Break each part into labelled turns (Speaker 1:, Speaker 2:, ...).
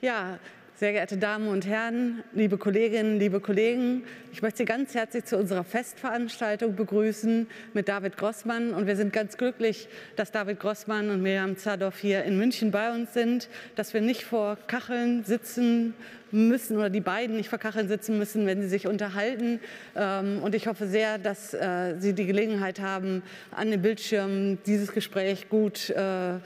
Speaker 1: Ja, sehr geehrte Damen und Herren, liebe Kolleginnen, liebe Kollegen, ich möchte Sie ganz herzlich zu unserer Festveranstaltung begrüßen mit David Grossmann. Und wir sind ganz glücklich, dass David Grossmann und Miriam Zadov hier in München bei uns sind, dass wir nicht vor Kacheln sitzen müssen oder die beiden nicht vor Kacheln sitzen müssen, wenn sie sich unterhalten. Ähm, und ich hoffe sehr, dass äh, Sie die Gelegenheit haben, an den Bildschirmen dieses Gespräch gut äh, äh,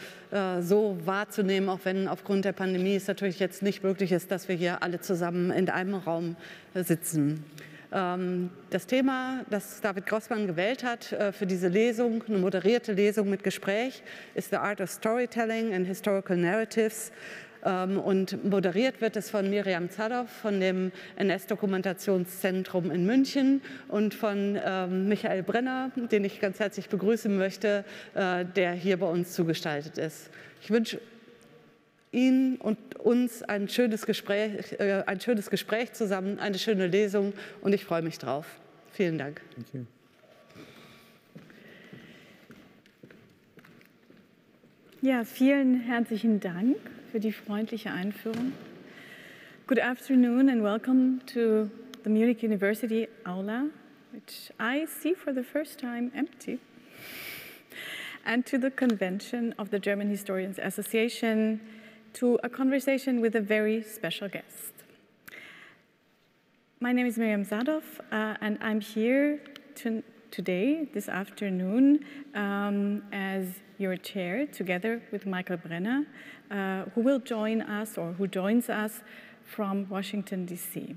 Speaker 1: so wahrzunehmen, auch wenn aufgrund der Pandemie es natürlich jetzt nicht möglich ist, dass wir hier alle zusammen in einem Raum sitzen. Ähm, das Thema, das David Grossmann gewählt hat für diese Lesung, eine moderierte Lesung mit Gespräch, ist The Art of Storytelling and Historical Narratives. Ähm, und moderiert wird es von Miriam Zadov von dem NS-Dokumentationszentrum in München und von ähm, Michael Brenner, den ich ganz herzlich begrüßen möchte, äh, der hier bei uns zugestaltet ist. Ich wünsche Ihnen und uns ein schönes Gespräch, äh, ein schönes Gespräch zusammen, eine schöne Lesung und ich freue mich drauf. Vielen Dank.
Speaker 2: Ja, vielen herzlichen Dank für die freundliche Einführung. Good afternoon and welcome to the Munich University Aula, which I see for the first time empty, and to the convention of the German Historians Association, to a conversation with a very special guest. My name is Miriam Zadoff, uh, and I'm here to, today, this afternoon, um, as your chair, together with Michael Brenner, uh, who will join us or who joins us from Washington, D.C.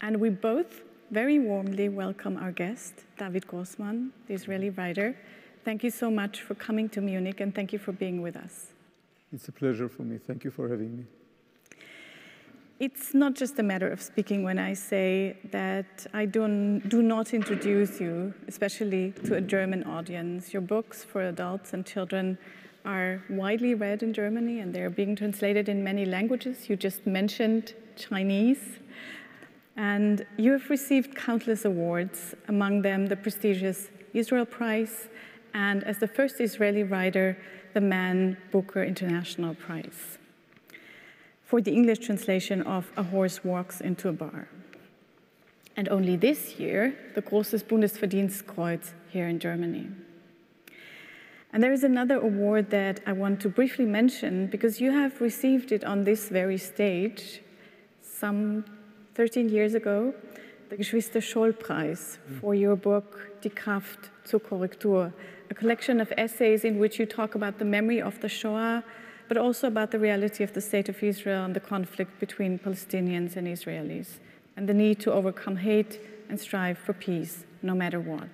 Speaker 2: And we both very warmly welcome our guest, David Grossman, the Israeli writer. Thank you so much for coming to Munich and thank you for being with us.
Speaker 3: It's a pleasure for me. Thank you for having me.
Speaker 2: It's not just a matter of speaking when I say that I do, do not introduce you, especially to a German audience. Your books for adults and children are widely read in Germany and they're being translated in many languages. You just mentioned Chinese. And you have received countless awards, among them the prestigious Israel Prize, and as the first Israeli writer, the Man Booker International Prize for the English translation of A Horse Walks into a Bar. And only this year, the Großes Bundesverdienstkreuz here in Germany. And there is another award that I want to briefly mention because you have received it on this very stage some 13 years ago, the Geschwister Scholl Prize mm. for your book Die Kraft zur Korrektur, a collection of essays in which you talk about the memory of the Shoah, but also about the reality of the state of Israel and the conflict between Palestinians and Israelis, and the need to overcome hate and strive for peace, no matter what.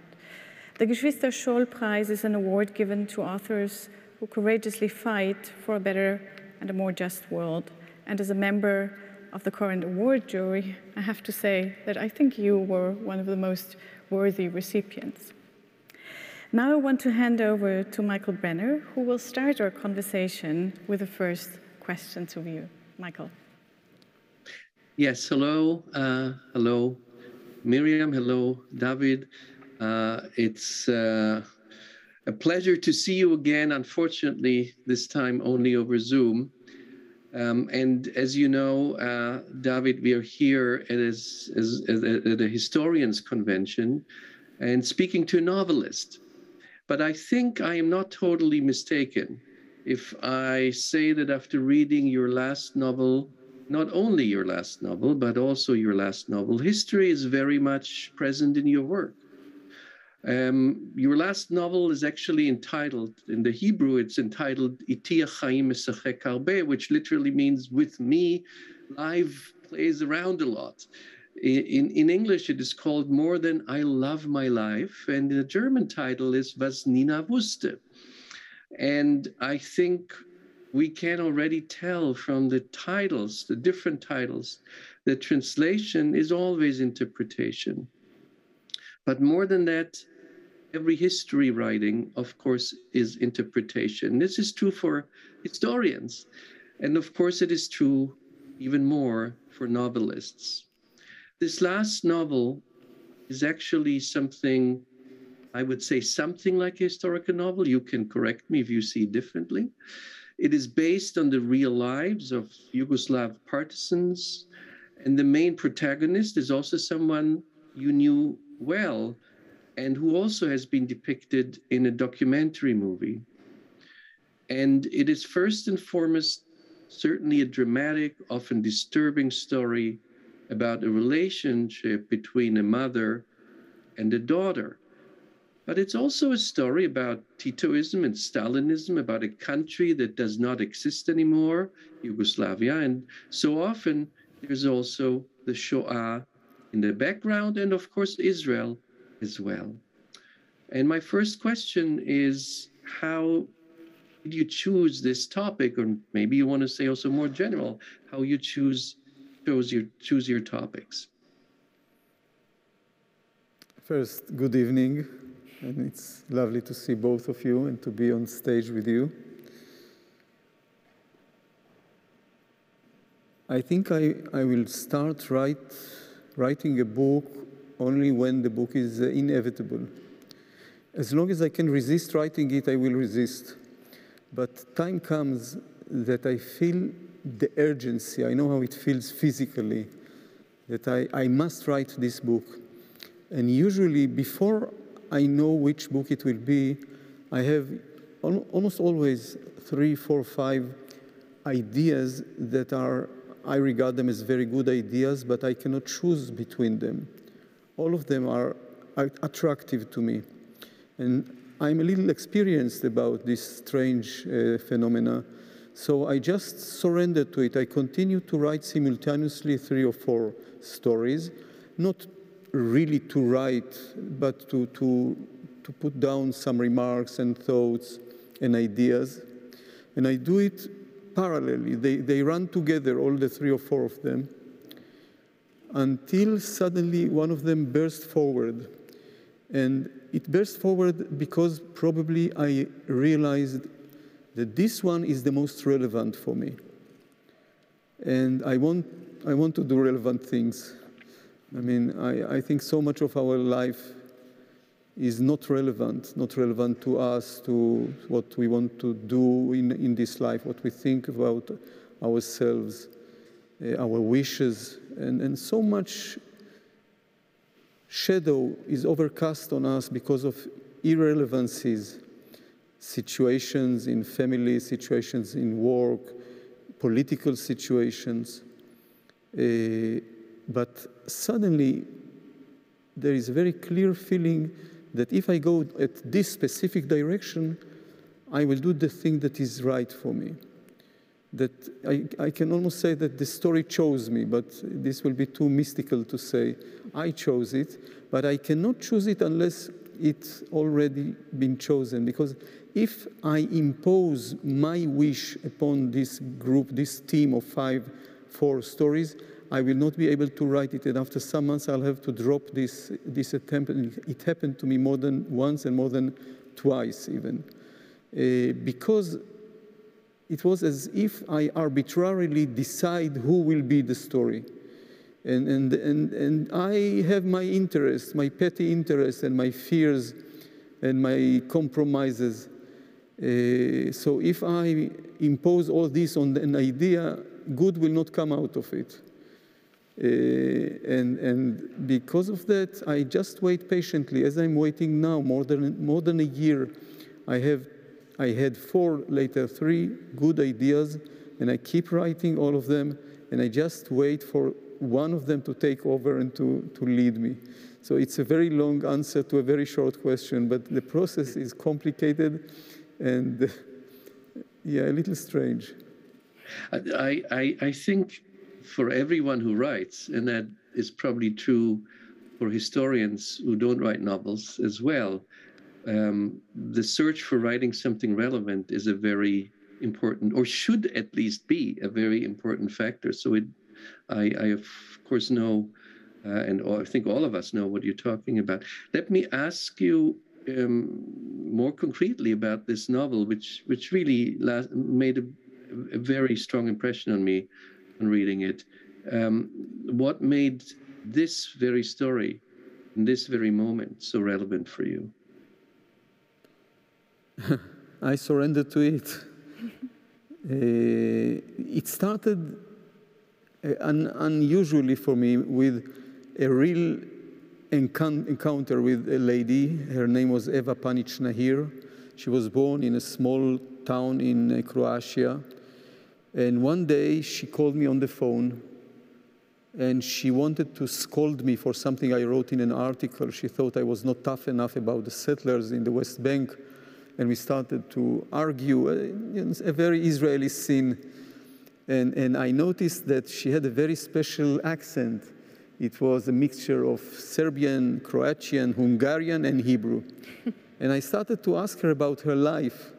Speaker 2: The Geschwister Scholl Prize is an award given to authors who courageously fight for a better and a more just world. And as a member of the current award jury, I have to say that I think you were one of the most worthy recipients. Now I want to hand over to Michael Brenner, who will start our conversation with the first question to you. Michael.
Speaker 4: Yes, hello. Uh, hello, Miriam. Hello, David. Uh, it's uh, a pleasure to see you again, unfortunately, this time only over Zoom. Um, and as you know, uh, David, we are here at, as, as, at a historians convention and speaking to a novelist. But I think I am not totally mistaken if I say that after reading your last novel, not only your last novel, but also your last novel, history is very much present in your work. Um, your last novel is actually entitled, in the Hebrew, it's entitled Itia Chaim Harbe, which literally means with me, life plays around a lot. In, in English, it is called More Than I Love My Life, and the German title is Was Nina wusste. And I think we can already tell from the titles, the different titles, that translation is always interpretation. But more than that, every history writing, of course, is interpretation. This is true for historians. And of course, it is true even more for novelists. This last novel is actually something, I would say, something like a historical novel. You can correct me if you see differently. It is based on the real lives of Yugoslav partisans. And the main protagonist is also someone you knew well and who also has been depicted in a documentary movie. And it is first and foremost certainly a dramatic, often disturbing story about a relationship between a mother and a daughter. But it's also a story about Titoism and Stalinism, about a country that does not exist anymore, Yugoslavia. And so often there's also the Shoah in the background, and of course, Israel as well. And my first question is how did you choose this topic, or maybe you want to say also more general, how you choose chose your choose your topics?
Speaker 3: First, good evening, and it's lovely to see both of you and to be on stage with you. I think I, I will start write, writing a book only when the book is uh, inevitable. As long as I can resist writing it, I will resist. But time comes that I feel the urgency. I know how it feels physically that I, I must write this book. And usually, before I know which book it will be, I have al almost always three, four, five ideas that are, I regard them as very good ideas, but I cannot choose between them. All of them are, attractive to me. And I'm a little experienced about this strange uh, phenomena. So I just surrendered to it. I continue to write simultaneously three or four stories, not really to write, but to, to, to put down some remarks and thoughts and ideas. And I do it parallelly. They, they run together, all the three or four of them, until suddenly one of them bursts forward. And it burst forward because probably I realized that this one is the most relevant for me. And I want, I want to do relevant things. I mean, I, I think so much of our life is not relevant, not relevant to us, to what we want to do in, in this life, what we think about ourselves, uh, our wishes, and, and so much shadow is overcast on us because of irrelevancies, situations in family, situations in work, political situations. Uh, but suddenly, there is a very clear feeling that if I go at this specific direction, I will do the thing that is right for me that I, I, can almost say that the story chose me, but this will be too mystical to say I chose it, but I cannot choose it unless it's already been chosen. Because if I impose my wish upon this group, this team of five, four stories, I will not be able to write it. And after some months, I'll have to drop this, this attempt. And it happened to me more than once and more than twice, even. Uh, because it was as if I arbitrarily decide who will be the story. And, and, and, and I have my interests, my petty interests, and my fears, and my compromises. Uh, so if I impose all this on an idea, good will not come out of it. Uh, and, and because of that, I just wait patiently, as I'm waiting now, more than, more than a year. I have I had four, later three good ideas, and I keep writing all of them, and I just wait for one of them to take over and to, to lead me. So it's a very long answer to a very short question, but the process is complicated and, yeah, a little strange.
Speaker 4: I, I, I think for everyone who writes, and that is probably true for historians who don't write novels as well, um, the search for writing something relevant is a very important, or should at least be a very important factor. So it, I, I of course know uh, and all, I think all of us know what you're talking about. Let me ask you um, more concretely about this novel, which which really made a, a, very strong impression on me on reading it. Um, what made this very story, in this very moment, so relevant for you?
Speaker 3: I surrendered to it. uh, it started uh, un unusually for me with a real encounter with a lady. Her name was Eva Panic Nahir. She was born in a small town in uh, Croatia. And one day she called me on the phone and she wanted to scold me for something I wrote in an article. She thought I was not tough enough about the settlers in the West Bank. And we started to argue, uh, a very Israeli scene. And, and I noticed that she had a very special accent. It was a mixture of Serbian, Croatian, Hungarian, and Hebrew. and I started to ask her about her life.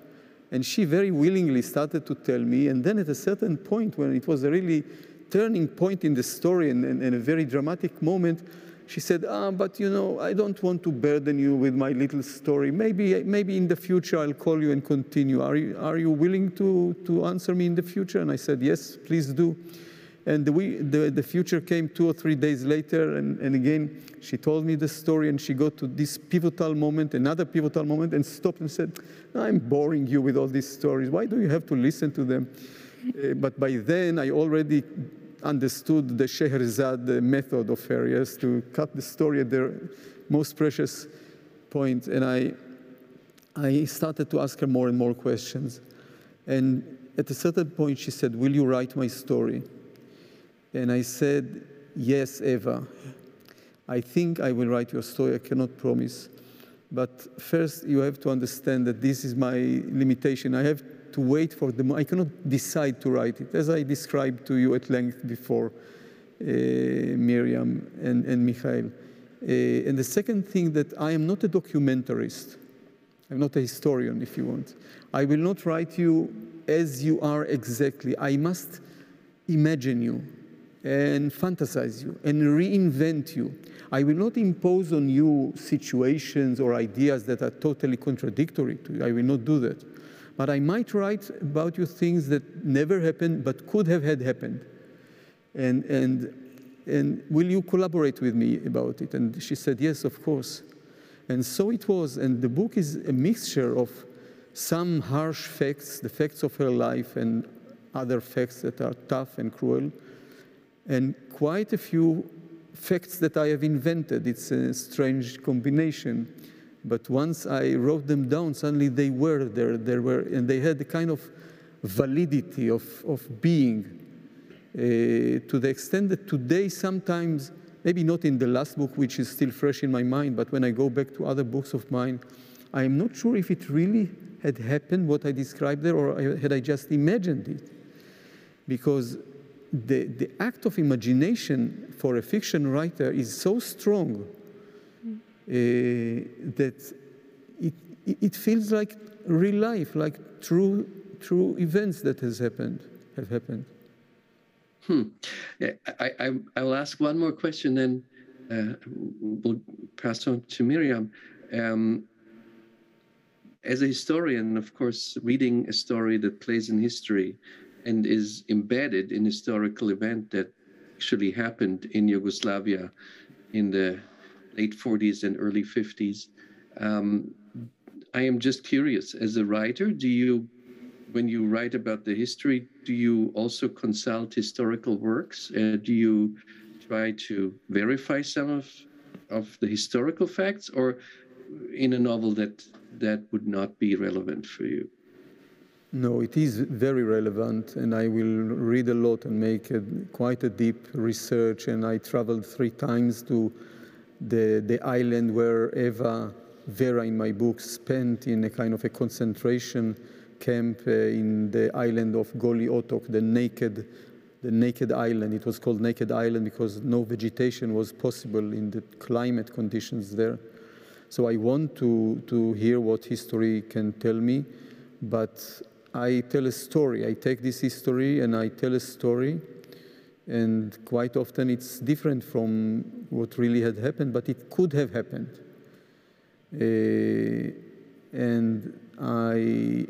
Speaker 3: And she very willingly started to tell me. And then at a certain point, when it was a really turning point in the story and, and, and a very dramatic moment, she said, ah, but you know, I don't want to burden you with my little story. Maybe, maybe in the future I'll call you and continue. Are you, are you willing to, to answer me in the future? And I said, yes, please do. And the, we, the, the future came two or three days later, and, and again, she told me the story, and she got to this pivotal moment, another pivotal moment, and stopped and said, I'm boring you with all these stories. Why do you have to listen to them? Uh, but by then, I already understood the Scheherazade method of Arias to cut the story at their most precious point. And I, I started to ask her more and more questions. And at a certain point, she said, Will you write my story? And I said, Yes, Eva. I think I will write your story. I cannot promise. But first, you have to understand that this is my limitation. I have to wait for the. I cannot decide to write it, as I described to you at length before, uh, Miriam and, and Michael. Uh, and the second thing that I am not a documentarist. I'm not a historian, if you want. I will not write you as you are exactly. I must imagine you and fantasize you and reinvent you. I will not impose on you situations or ideas that are totally contradictory to you. I will not do that. But I might write about you things that never happened but could have had happened. And, and, and will you collaborate with me about it? And she said, Yes, of course. And so it was. And the book is a mixture of some harsh facts, the facts of her life, and other facts that are tough and cruel and quite a few facts that I have invented. It's a strange combination. But once I wrote them down, suddenly they were there. There were, and they had a kind of validity of, of being uh, to the extent that today sometimes, maybe not in the last book, which is still fresh in my mind, but when I go back to other books of mine, I am not sure if it really had happened, what I described there, or had I just imagined it. Because the, the act of imagination for a fiction writer is so strong that it, it feels like real life, like true, true events that has happened, have happened.
Speaker 4: Hmm. I, I, I will ask one more question, then uh, we'll pass on to Miriam. Um, as a historian, of course, reading a story that plays in history, and is embedded in historical event that actually happened in Yugoslavia in the late 40s and early 50s. Um, I am just curious, as a writer, do you, when you write about the history, do you also consult historical works? Uh, do you try to verify some of, of the historical facts, or in a novel that that would not be relevant for you?
Speaker 3: No, it is very relevant, and I will read a lot and make a, quite a deep research. And I traveled three times to the, the island where Eva Vera in my book spent in a kind of a concentration camp uh, in the island of Goli Otok, the naked, the naked island. It was called Naked Island because no vegetation was possible in the climate conditions there. So I want to, to hear what history can tell me, but I tell a story. I take this history and I tell a story, and quite often it's different from what really had happened, but it could have happened. Uh, and I,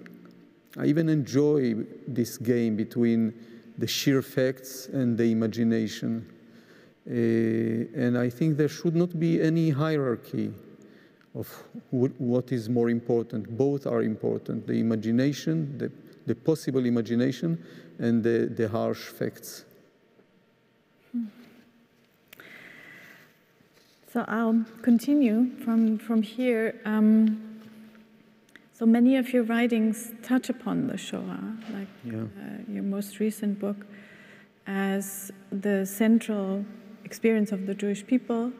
Speaker 3: I even enjoy this game between the sheer facts and the imagination. Uh, and I think there should not be any hierarchy of what is more important. Both are important the imagination, the, the possible imagination, and the, the harsh facts.
Speaker 2: So I'll continue from, from here. Um, so many of your writings touch upon the Shoah, like yeah. uh, your most recent book, as the central experience of the Jewish people,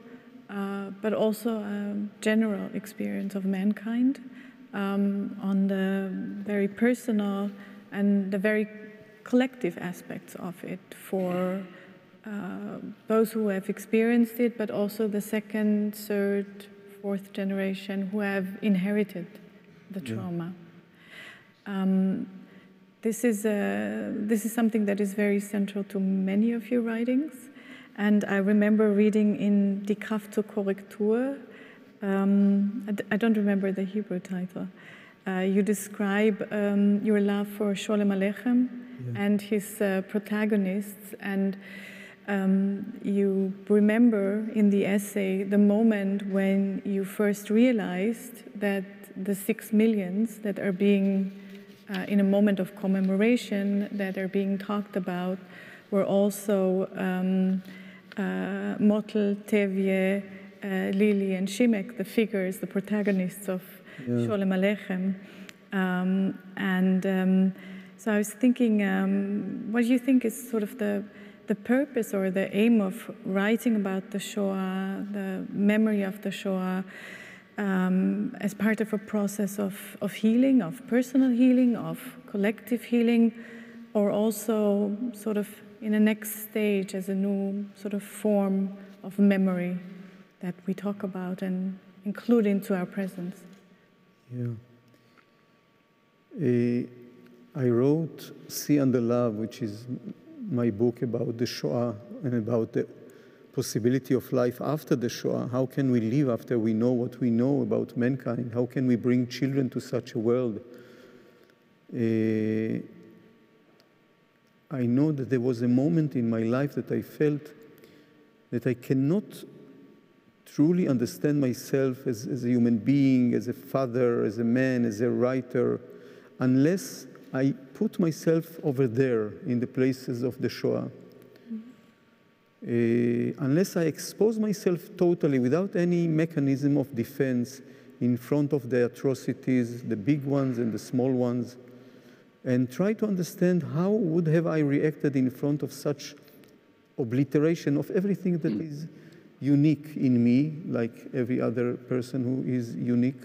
Speaker 2: uh, but also a general experience of mankind um, on the very personal and the very collective aspects of it for uh, those who have experienced it, but also the second, third, fourth generation who have inherited the trauma. Yeah. Um, this is, a, this is something that is very central to many of your writings. And I remember reading in Die Kraft zur Korrektur, um, I, don't remember the Hebrew title. Uh, you describe um, your love for Sholem Aleichem yeah. and his uh, protagonists, and um, you remember in the essay the moment when you first realized that the six millions that are being, uh, in a moment of commemoration, that are being talked about, were also um, uh, Motel, Tevye, uh, Lili, and Shimek, the figures, the protagonists of yeah. Sholem Aleichem. Um, and um, so I was thinking, um, what do you think is sort of the the purpose or the aim of writing about the Shoah, the memory of the Shoah, um, as part of a process of, of healing, of personal healing, of collective healing, or also sort of in a next stage as a new sort of form of memory that we talk about and include into our presence.
Speaker 3: Yeah. Uh, I wrote Sea the Love, which is my book about the Shoah and about the possibility of life after the Shoah. How can we live after we know what we know about mankind? How can we bring children to such a world? Uh, I know that there was a moment in my life that I felt that I cannot truly understand myself as, as a human being, as a father, as a man, as a writer, unless I put myself over there in the places of the Shoah. Uh, unless I expose myself totally without any mechanism of defense in front of the atrocities, the big ones and the small ones, and try to understand how would have I reacted in front of such obliteration of everything that is unique in me, like every other person who is unique.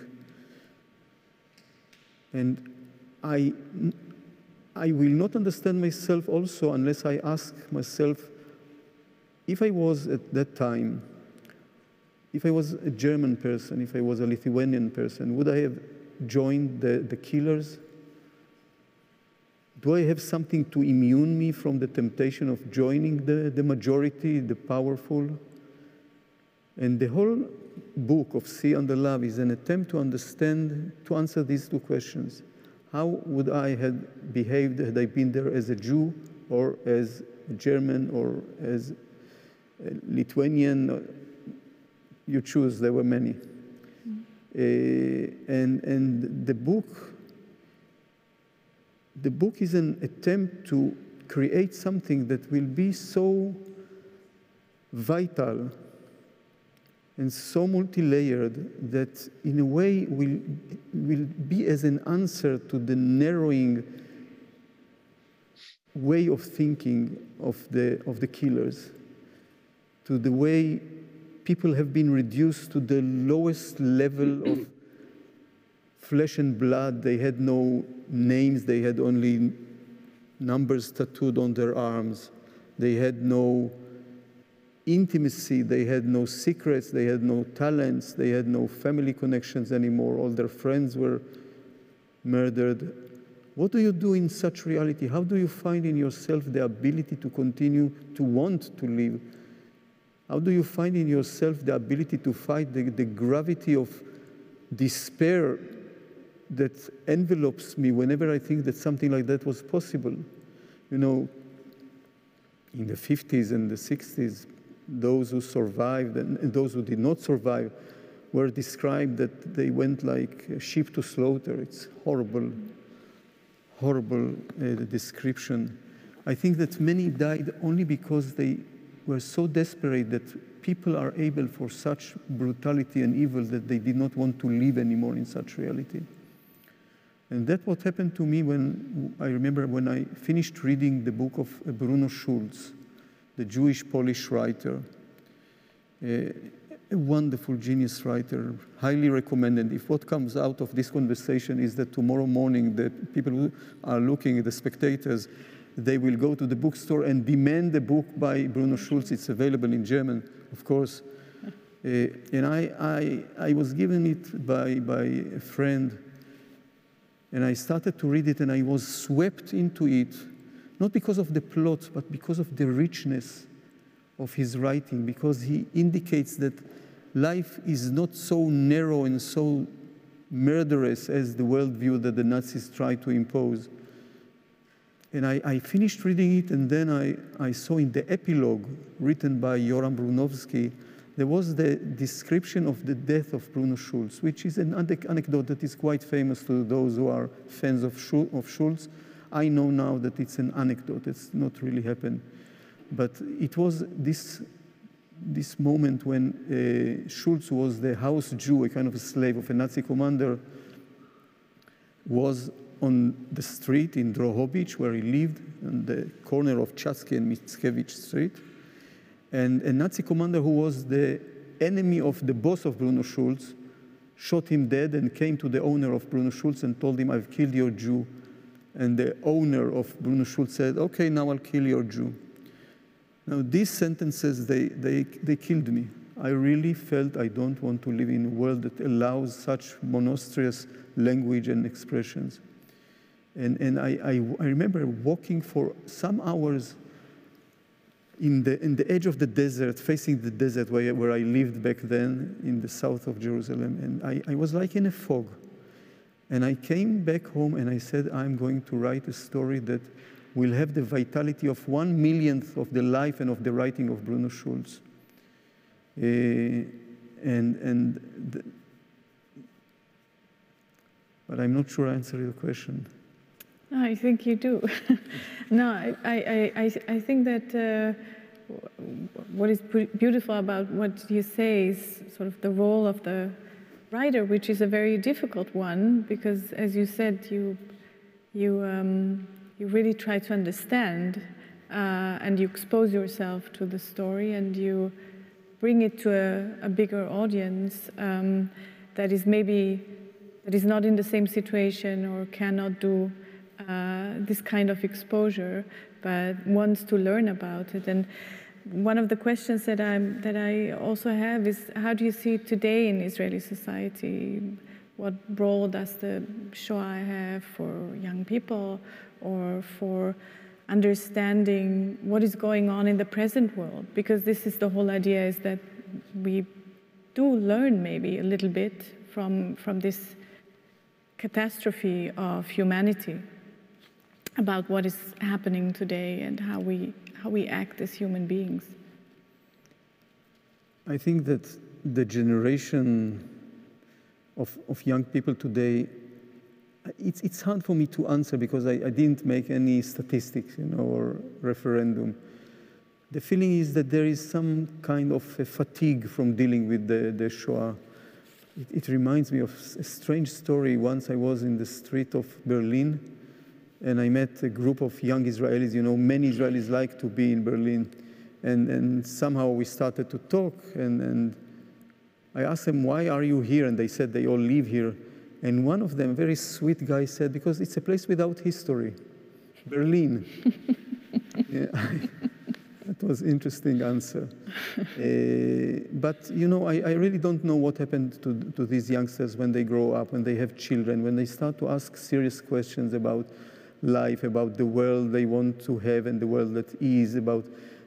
Speaker 3: And I, I will not understand myself also unless I ask myself if I was at that time, if I was a German person, if I was a Lithuanian person, would I have joined the, the killers? Do I have something to immune me from the temptation of joining the, the majority, the powerful? And the whole book of Sea the Love is an attempt to understand, to answer these two questions. How would I have behaved had I been there as a Jew or as a German or as a Lithuanian? You choose, there were many. Mm. Uh, and, and the book, the book is an attempt to create something that will be so vital and so multi-layered that in a way will, will be as an answer to the narrowing way of thinking of the, of the killers, to the way people have been reduced to the lowest level of flesh and blood. They had no names, they had only numbers tattooed on their arms. They had no intimacy. They had no secrets, they had no talents, they had no family connections anymore. All their friends were murdered. What do you do in such reality? How do you find in yourself the ability to continue to want to live How do you find in yourself the ability to fight the, the gravity of despair that envelopes me whenever I think that something like that was possible? You know, in the 50s and the 60s, those who survived and, those who did not survive were described that they went like sheep to slaughter. It's horrible, horrible uh, description. I think that many died only because they were so desperate that people are able for such brutality and evil that they did not want to live anymore in such reality. And that's what happened to me when I remember when I finished reading the book of Bruno Schulz, the Jewish Polish writer. Uh, a wonderful genius writer, highly recommended. If what comes out of this conversation is that tomorrow morning the people who are looking the spectators, they will go to the bookstore and demand the book by Bruno Schulz. It's available in German, of course. Uh, and I, I, I was given it by, by a friend, and I started to read it, and I was swept into it, not because of the plot, but because of the richness of his writing, because he indicates that life is not so narrow and so murderous as the worldview that the Nazis tried to impose. And I, I, finished reading it, and then I, I saw in the epilogue written by Yoram Bronowski, there was the description of the death of Bruno Schulz, which is an anecdote that is quite famous to those who are fans of, Schulz. I know now that it's an anecdote, it's not really happened. But it was this this moment when uh, Schulz was the house Jew, a kind of a slave of a Nazi commander, was on the street in Drohobych, where he lived, on the corner of Czacki and Mickiewicz Street. And a Nazi commander who was the enemy of the boss of Bruno Schulz shot him dead and came to the owner of Bruno Schulz and told him, I've killed your Jew. And the owner of Bruno Schulz said, okay, now I'll kill your Jew. Now, these sentences, they, they, they killed me. I really felt I don't want to live in a world that allows such monstrous language and expressions. And, and I, I, I remember walking for some hours in the, in the edge of the desert, facing the desert where, where I lived back then in the south of Jerusalem. And I, I was like in a fog. And I came back home and I said, I'm going to write a story that will have the vitality of one millionth of the life and of the writing of Bruno Schulz. Uh, and and the, but I'm not sure I answered your question.
Speaker 2: I think you do. no, I, I, I, I think that uh, what is beautiful about what you say is sort of the role of the writer, which is a very difficult one, because as you said, you, you um, you really try to understand uh, and you expose yourself to the story and you bring it to a, a bigger audience um, that is maybe that is not in the same situation or cannot do uh, this kind of exposure but wants to learn about it. And one of the questions that I'm that I also have is how do you see today in Israeli society? What role does the Shoah have for young people or for understanding what is going on in the present world? Because this is the whole idea is that we do learn maybe a little bit from from this catastrophe of humanity about what is happening today and how we how we act as human beings
Speaker 3: i think that the generation of, of young people today it's, it's hard for me to answer because I, I didn't make any statistics, you know, or referendum. The feeling is that there is some kind of fatigue from dealing with the, the Shoah. It, it, reminds me of a strange story. Once I was in the street of Berlin and I met a group of young Israelis. You know, many Israelis like to be in Berlin. And, and somehow we started to talk and, and I asked them, why are you here? And they said they all live here. And one of them, very sweet guy, said, because it's a place without history. Berlin. that was interesting answer. Uh, but, you know, I, I, really don't know what happened to, to these youngsters when they grow up, when they have children, when they start to ask serious questions about life, about the world they want to have and the world that is, about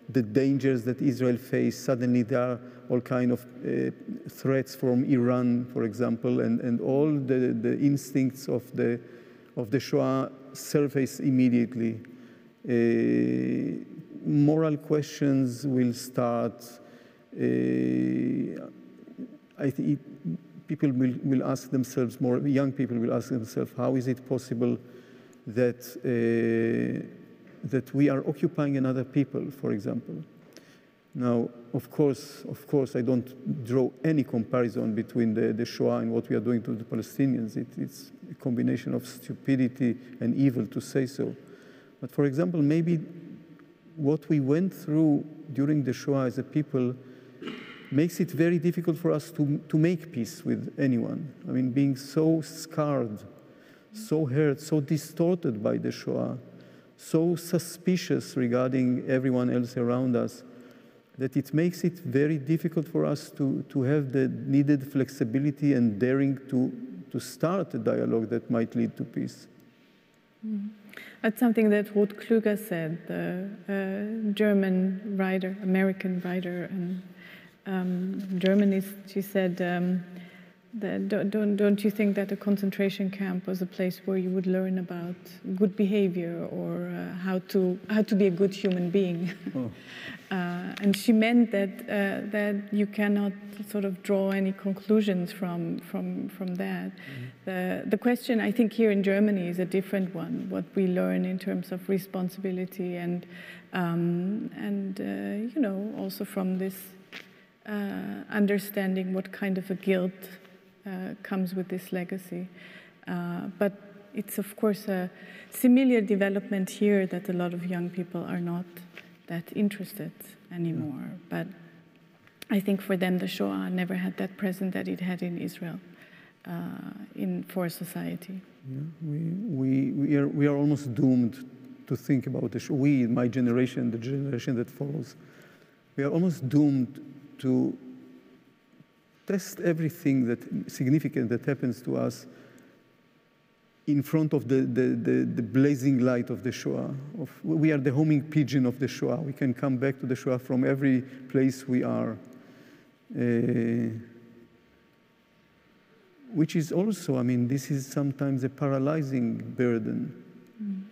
Speaker 3: the dangers that Israel faced. Suddenly there are all kind of uh, threats from Iran, for example, and, and all the, the instincts of the, of the Shoah surface immediately. Uh, moral questions will start. Uh, I think people will, will ask themselves more, young people will ask themselves, how is it possible that, uh, that we are occupying another people, for example? Now, of course, of course, I don't draw any comparison between the, the Shoah and what we are doing to the Palestinians. It, it's a combination of stupidity and evil to say so. But for example, maybe what we went through during the Shoah as a people makes it very difficult for us to, to make peace with anyone. I mean, being so scarred, so hurt, so distorted by the Shoah, so suspicious regarding everyone else around us, that it makes it very difficult for us to, to have the needed flexibility and daring to, to start a dialogue that might lead to peace.
Speaker 2: Mm. That's something that Ruth Kluger said, the uh, German writer, American writer, and um, Germany. She said, um, don't, don't, don't you think that a concentration camp was a place where you would learn about good behavior or uh, how, to, how to be a good human being? Oh. Uh, and she meant that, uh, that you cannot sort of draw any conclusions from, from, from that. Mm-hmm. The, the question, I think, here in Germany is a different one what we learn in terms of responsibility and, um, and uh, you know, also from this uh, understanding what kind of a guilt comes with this legacy. Uh, but it's, of course, a similar development here that a lot of young people are not that interested anymore. But I think for them, the Shoah never had that presence that it had in Israel uh, in for society.
Speaker 3: Yeah, we, we, we, are, we are almost doomed to think about the Shoah. We, my generation, the generation that follows, we are almost doomed to test everything that significant that happens to us in front of the, the, the, the, blazing light of the Shoah. Of, we are the homing pigeon of the Shoah. We can come back to the Shoah from every place we are. Uh, which is also, I mean, this is sometimes a paralyzing burden. Mm.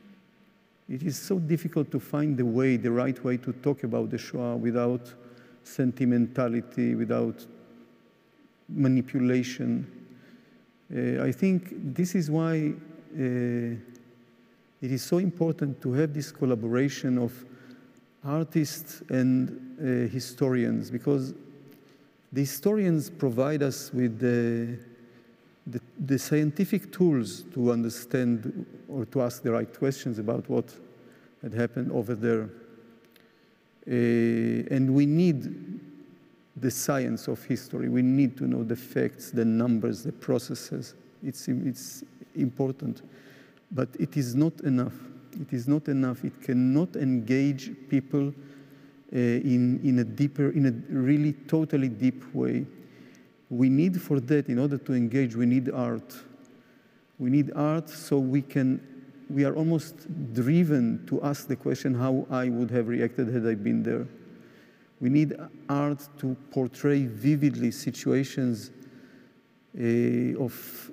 Speaker 3: It is so difficult to find the way, the right way to talk about the Shoah without sentimentality, without manipulation. Uh, I think this is why uh, it is so important to have this collaboration of artists and uh, historians because the historians provide us with the, the, the, scientific tools to understand or to ask the right questions about what had happened over there. Uh, and we need the science of history. We need to know the facts, the numbers, the processes. It's, it's important. But it is not enough. It is not enough. It cannot engage people uh, in, in a deeper, in a really totally deep way. We need for that, in order to engage, we need art. We need art so we can, we are almost driven to ask the question how I would have reacted had I been there. We need art to portray vividly situations uh, of,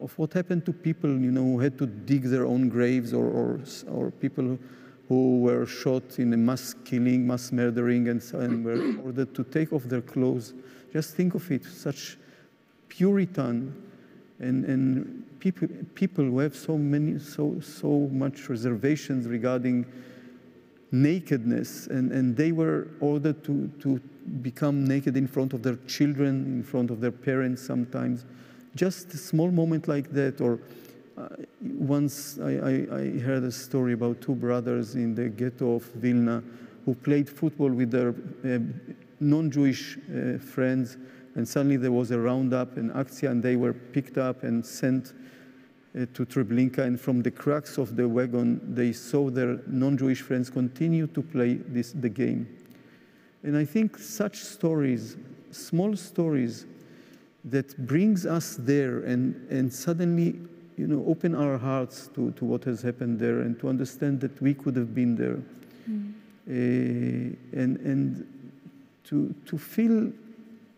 Speaker 3: of what happened to people, you know, who had to dig their own graves or, or, or people who were shot in a mass killing, mass murdering, and, and were ordered to take off their clothes. Just think of it, such Puritan and, and people, people who have so many, so, so much reservations regarding nakedness, and, and they were ordered to, to become naked in front of their children, in front of their parents sometimes. Just a small moment like that, or uh, once I, I, I, heard a story about two brothers in the ghetto of Vilna who played football with their uh, non-Jewish uh, friends, and suddenly there was a roundup, an aktia, and they were picked up and sent to Treblinka, and from the cracks of the wagon, they saw their non-Jewish friends continue to play this, the game. And I think such stories, small stories, that brings us there and, and suddenly, you know, open our hearts to, to what has happened there and to understand that we could have been there. Mm. and, and to, to feel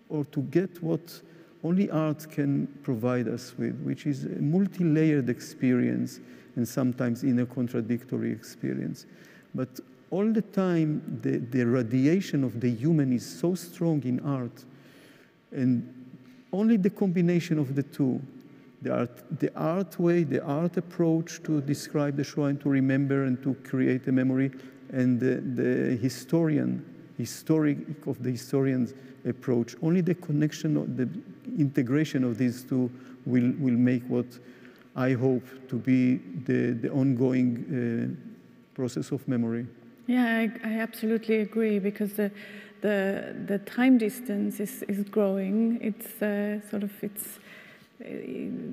Speaker 3: or to get what only art can provide us with, which is a multi-layered experience and sometimes in a contradictory experience. But all the time, the, the radiation of the human is so strong in art, and only the combination of the two, the art, the art way, the art approach to describe the Shoah and to remember and to create a memory, and the, the historian, historic of the historian's approach. Only the connection, of the integration of these two will, will make what I hope to be the, the ongoing uh, process of memory.
Speaker 2: Yeah, I, I, absolutely agree because the, the, the time distance is, is growing. It's uh, sort of, it's, uh,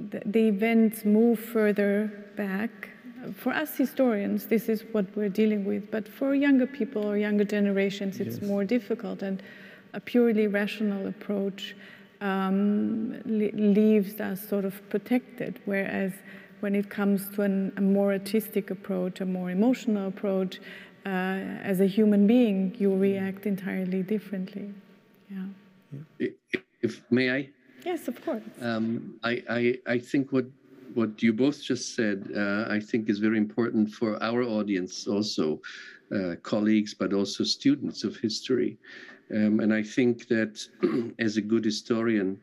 Speaker 2: the, the events move further back. For us historians, this is what we're dealing with, but for younger people or younger generations, it's yes. more difficult. And a purely rational approach um, leaves us sort of protected, whereas when it comes to an, a more artistic approach, a more emotional approach, uh, as a human being, you react entirely differently.
Speaker 4: Yeah. If may I?
Speaker 2: Yes, of course.
Speaker 4: Um, I, I, I think what what you both just said, uh, I think is very important for our audience also, uh, colleagues, but also students of history. Um, and I think that as a good historian,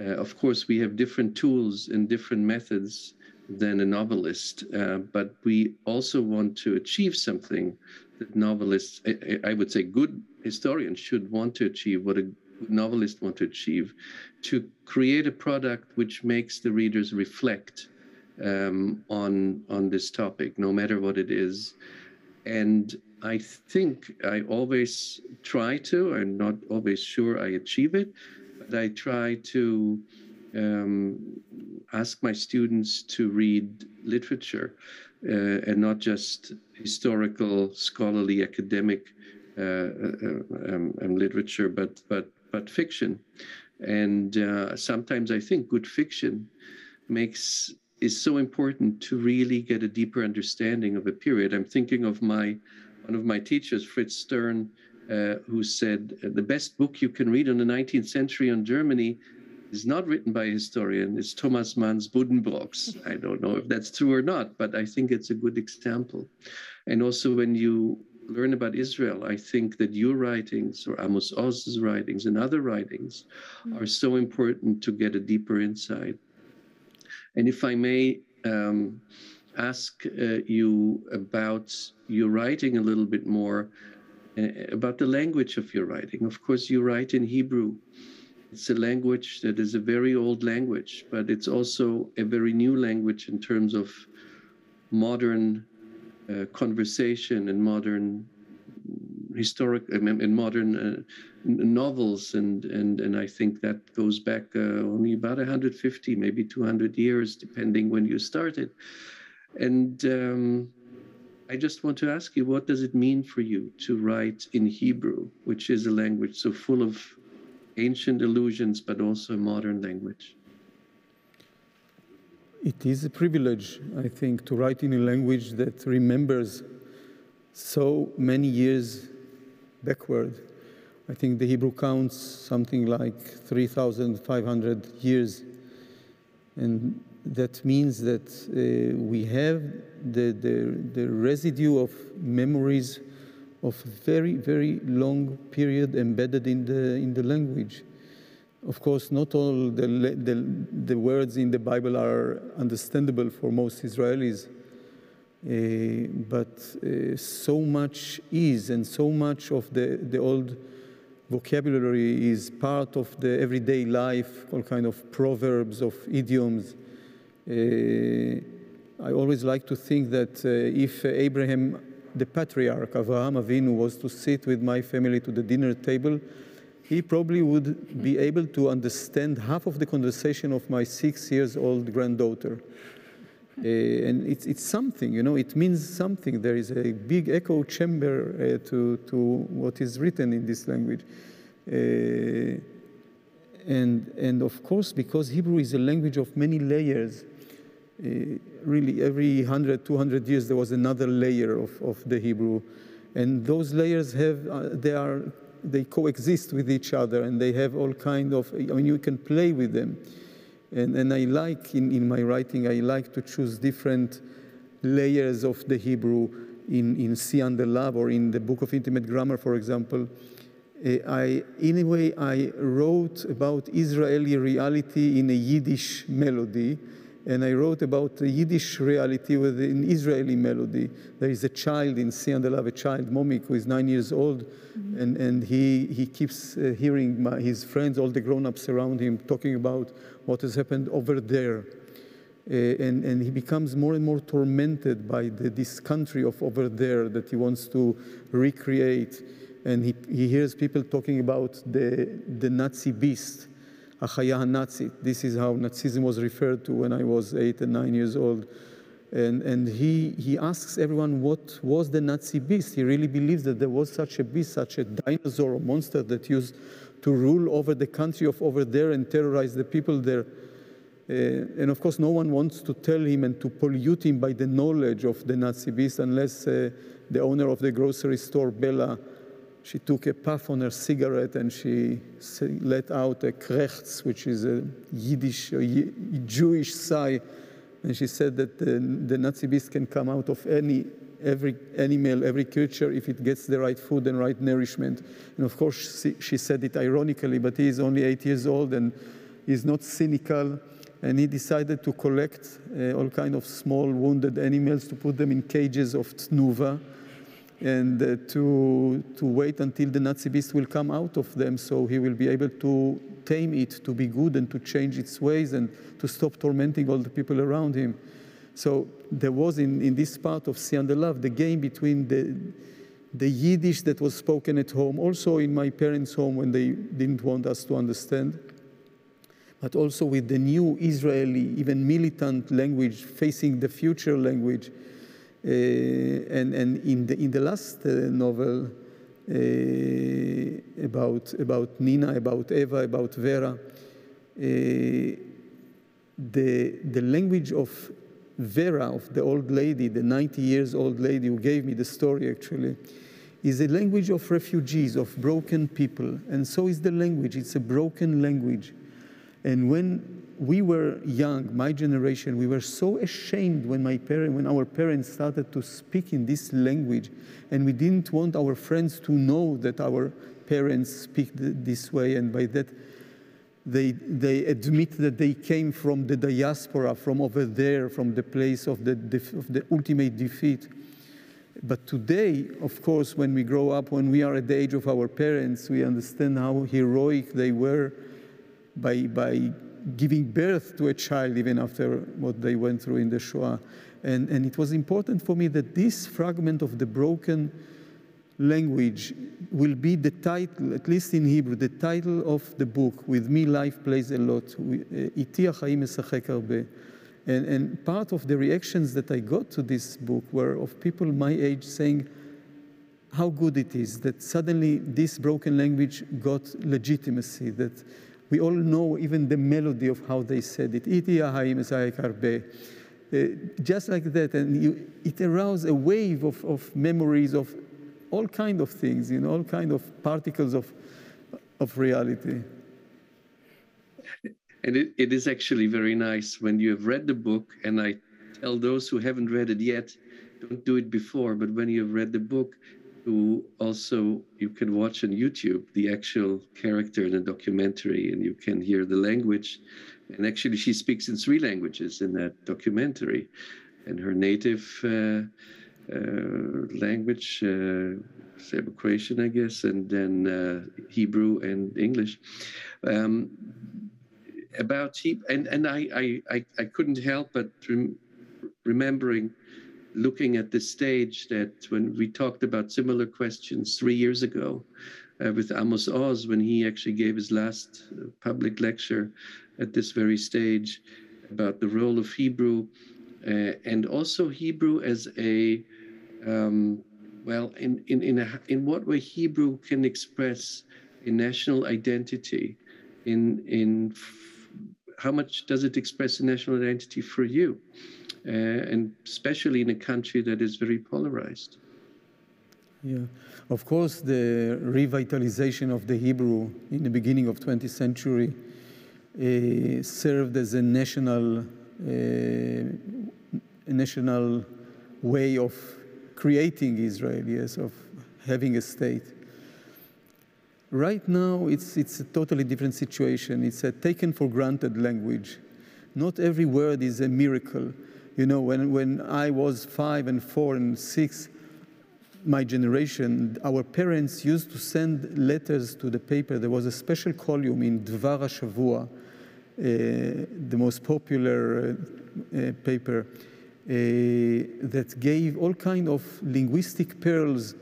Speaker 4: uh, of course, we have different tools and different methods than a novelist, uh, but we also want to achieve something that novelists, I, I, would say good historians should want to achieve, what a novelist want to achieve, to create a product which makes the readers reflect um, on, on this topic, no matter what it is. And I think I always try to, I'm not always sure I achieve it, but I try to um, ask my students to read literature uh, and not just historical, scholarly, academic uh, uh, um, um, literature, but, but, but fiction. And uh, sometimes I think good fiction makes is so important to really get a deeper understanding of a period. I'm thinking of my one of my teachers, Fritz Stern, uh, who said the best book you can read in the 19th century on Germany is not written by a historian. It's Thomas Mann's Buddenbrooks. I don't know if that's true or not, but I think it's a good example. And also, when you learn about Israel, I think that your writings or Amos Oz's writings and other writings mm. are so important to get a deeper insight. And if I may, um, ask uh, you about your writing a little bit more, uh, about the language of your writing. Of course, you write in Hebrew. It's a language that is a very old language, but it's also a very new language in terms of modern uh, conversation and modern historic and modern uh, novels and and and I think that goes back uh, only about 150 maybe 200 years depending when you started and um, I just want to ask you, what does it mean for you to write in Hebrew, which is a language so full of ancient illusions, but also a modern language?
Speaker 3: It is a privilege, I think, to write in a language that remembers so many years backward. I think the Hebrew counts something like 3,500 years. And that means that uh, we have the, the, the, residue of memories of very, very long period embedded in the, in the language. Of course, not all the, the, the words in the Bible are understandable for most Israelis, uh, but uh, so much is, and so much of the, the old vocabulary is part of the everyday life, all kind of proverbs, of idioms, I always like to think that uh, if Abraham, the patriarch, Avraham Avinu, was to sit with my family to the dinner table, he probably would be able to understand half of the conversation of my six years old granddaughter. Uh, and it's, it's something, you know, it means something. There is a big echo chamber uh, to, to what is written in this language. Uh, and, and of course, because Hebrew is a language of many layers, uh, really every 100, 200 years there was another layer of, of the Hebrew. And those layers have, uh, they are, they coexist with each other and they have all kind of, I mean, you can play with them. And, and I like, in, in my writing, I like to choose different layers of the Hebrew in, in See Under Love or in the Book of Intimate Grammar, for example. Uh, I, in a way, I wrote about Israeli reality in a Yiddish melody, and I wrote about the Yiddish reality with an Israeli melody. There is a child in See Under Love, a child, Momik, who is nine years old, mm-hmm. and, and he, he keeps uh, hearing my, his friends, all the grown-ups around him, talking about what has happened over there. Uh, and, and he becomes more and more tormented by the, this country of over there that he wants to recreate. And he, he hears people talking about the, the Nazi beast, Achaya Nazi. This is how Nazism was referred to when I was eight and nine years old. And, and he, he asks everyone what was the Nazi beast. He really believes that there was such a beast, such a dinosaur or monster that used to rule over the country of over there and terrorize the people there. Uh, and of course, no one wants to tell him and to pollute him by the knowledge of the Nazi beast unless uh, the owner of the grocery store, Bella, she took a puff on her cigarette and she let out a krechts, which is a Yiddish, a Jewish sigh. And she said that the, the Nazi beast can come out of any every animal, every creature, if it gets the right food and right nourishment. And of course, she, she said it ironically, but he is only eight years old and he's not cynical and he decided to collect uh, all kind of small wounded animals to put them in cages of tnuva and uh, to, to wait until the Nazi beast will come out of them so he will be able to tame it, to be good and to change its ways and to stop tormenting all the people around him. So there was in, in this part of See Under Love the game between the, the Yiddish that was spoken at home, also in my parents' home when they didn't want us to understand, but also with the new Israeli, even militant language facing the future language. Uh, and and in, the, in the last uh, novel uh, about, about Nina, about Eva, about Vera, the, the language of Vera, of the old lady, the 90 years old lady who gave me the story actually, is a language of refugees, of broken people. And so is the language. It's a broken language. And when we were young, my generation, we were so ashamed when my parent, when our parents started to speak in this language, and we didn't want our friends to know that our parents speak this way, and by that they, they admit that they came from the diaspora, from over there, from the place of the, of the ultimate defeat. But today, of course, when we grow up, when we are at the age of our parents, we understand how heroic they were by, by giving birth to a child even after what they went through in the Shoah. And, and it was important for me that this fragment of the broken language will be the title, at least in Hebrew, the title of the book. With me, life plays a lot. And, and part of the reactions that I got to this book were of people my age saying how good it is that suddenly this broken language got legitimacy, that we all know even the melody of how they said it. Uh, just like that, and you, it aroused a wave of, of memories of all kind of things, you know, all kind of particles of, of reality.
Speaker 4: And it, it is actually very nice when you have read the book, and I tell those who haven't read it yet, don't do it before, but when you have read the book, who also you can watch on YouTube the actual character in the documentary, and you can hear the language. And actually, she speaks in three languages in that documentary, and her native uh, uh, language, uh, Serbo-Croatian, I guess, and then uh, Hebrew and English. Um, about Hebrew, and and I I I couldn't help but rem- remembering looking at the stage that when we talked about similar questions three years ago uh, with Amos Oz, when he actually gave his last uh, public lecture at this very stage about the role of Hebrew uh, and also Hebrew as a um, well, in in in, a, in what way Hebrew can express a national identity, in in how much does it express a national identity for you? Uh, and especially in a country that is very polarized.
Speaker 3: Yeah, of course, the revitalization of the Hebrew in the beginning of 20th century uh, served as a national, uh, a national way of creating Israel, yes, of having a state. Right now, it's, it's a totally different situation. It's a taken for granted language. Not every word is a miracle. You know, when, when I was five and four and six, my generation, our parents used to send letters to the paper. There was a special column in Dvar HaShavua, uh, the most popular uh, uh, paper, uh, that gave all kind of linguistic pearls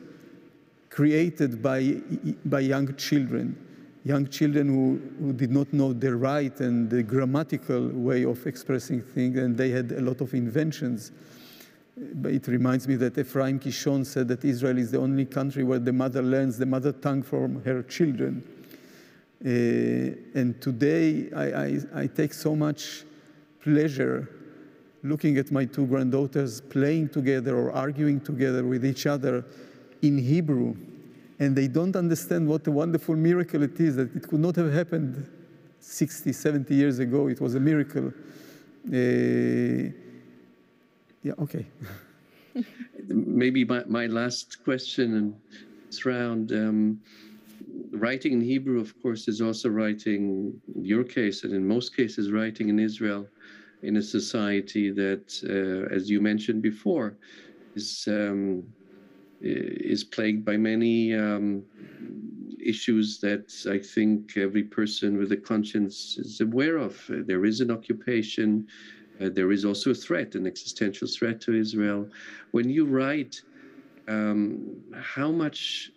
Speaker 3: created by, by young children, young children who, who did not know the right and the grammatical way of expressing things, and they had a lot of inventions. But it reminds me that Ephraim Kishon said that Israel is the only country where the mother learns the mother tongue from her children. Uh, and today I, I, I take so much pleasure looking at my two granddaughters playing together or arguing together with each other in Hebrew, and they don't understand what a wonderful miracle it is, that it could not have happened 60, 70 years ago. It was a miracle. Uh, yeah, okay.
Speaker 4: Maybe my, my last question and this round. Um, writing in Hebrew, of course, is also writing, in your case, and in most cases, writing in Israel in a society that, uh, as you mentioned before, is um, is plagued by many um, issues that I think every person with a conscience is aware of. There is an occupation. Uh, there is also a threat, an existential threat to Israel. When you write, um, how much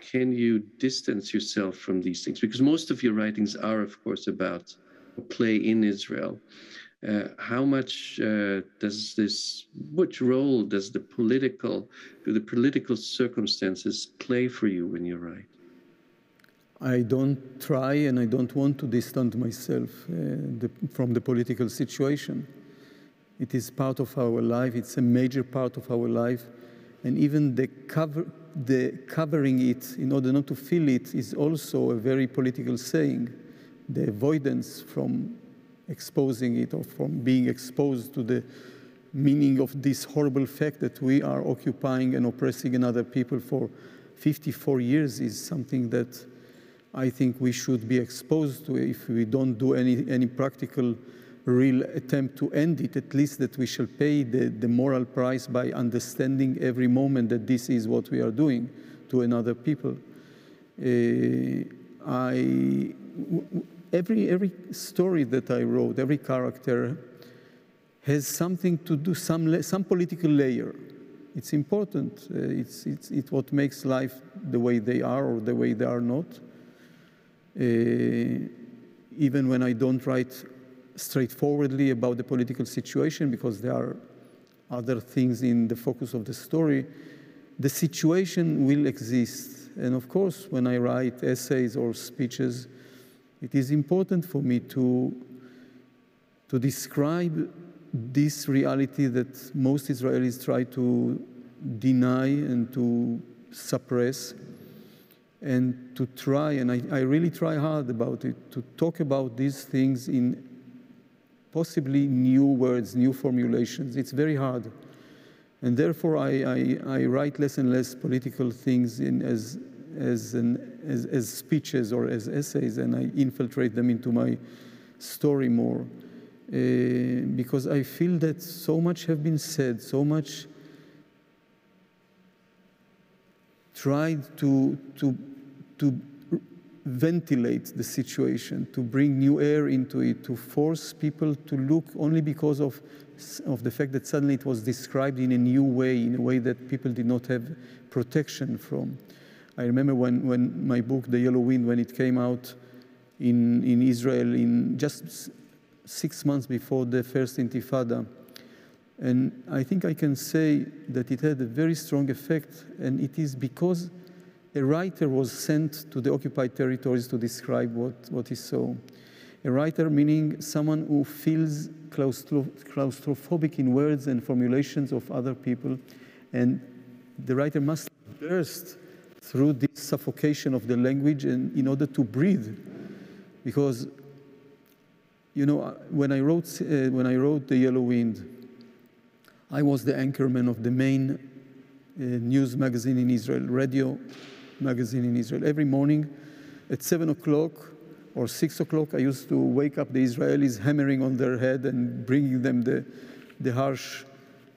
Speaker 4: can you distance yourself from these things? Because most of your writings are, of course, about play in Israel. Uh, how much uh, does this, which role does the political, do the political circumstances play for you when you write?
Speaker 3: I don't try and I don't want to distance myself uh, the, from the political situation. It is part of our life, it's a major part of our life. And even the, cover, the covering it in order not to feel it is also a very political saying. The avoidance from exposing it or from being exposed to the meaning of this horrible fact that we are occupying and oppressing another people for 54 years is something that I think we should be exposed to if we don't do any, any practical real attempt to end it, at least that we shall pay the, the moral price by understanding every moment that this is what we are doing to another people. Uh, I, every, every story that I wrote, every character has something to do, some, some political layer. It's important. Uh, it's, it's, it's what makes life the way they are or the way they are not. Uh, even when I don't write straightforwardly about the political situation because there are other things in the focus of the story, the situation will exist. And of course, when I write essays or speeches, it is important for me to, to describe this reality that most Israelis try to deny and to suppress, and to try, and I, I really try hard about it, to talk about these things in possibly new words, new formulations. It's very hard. And therefore, I, I, I write less and less political things in, as as, an, as, as speeches or as essays, and I infiltrate them into my story more. Uh, because I feel that so much have been said, so much tried to, to, to ventilate the situation, to bring new air into it, to force people to look only because of, of the fact that suddenly it was described in a new way, in a way that people did not have protection from. I remember when, when my book, The Yellow Wind, when it came out in, in Israel in just six months before the first Intifada. And I think I can say that it had a very strong effect, and it is because a writer was sent to the occupied territories to describe what, what he saw. A writer meaning someone who feels claustrophobic in words and formulations of other people, and the writer must burst through this suffocation of the language and in order to breathe. Because, you know, uh, when I wrote, uh, when I wrote The Yellow Wind, I was the anchorman of the main uh, news magazine in Israel, radio magazine in Israel. Every morning at seven o'clock or six o'clock, I used to wake up the Israelis hammering on their head and bringing them the, the harsh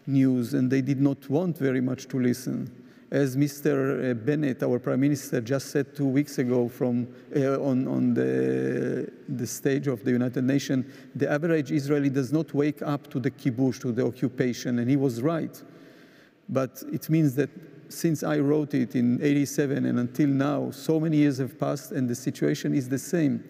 Speaker 3: news, and they did not want very much to listen. As Mr. Uh, Bennett, our Prime Minister, just said two weeks ago from, uh, on, on the, the stage of the United Nations, the average Israeli does not wake up to the kibush, to the occupation, and he was right. But it means that since I wrote it in 87 and until now, so many years have passed and the situation is the same.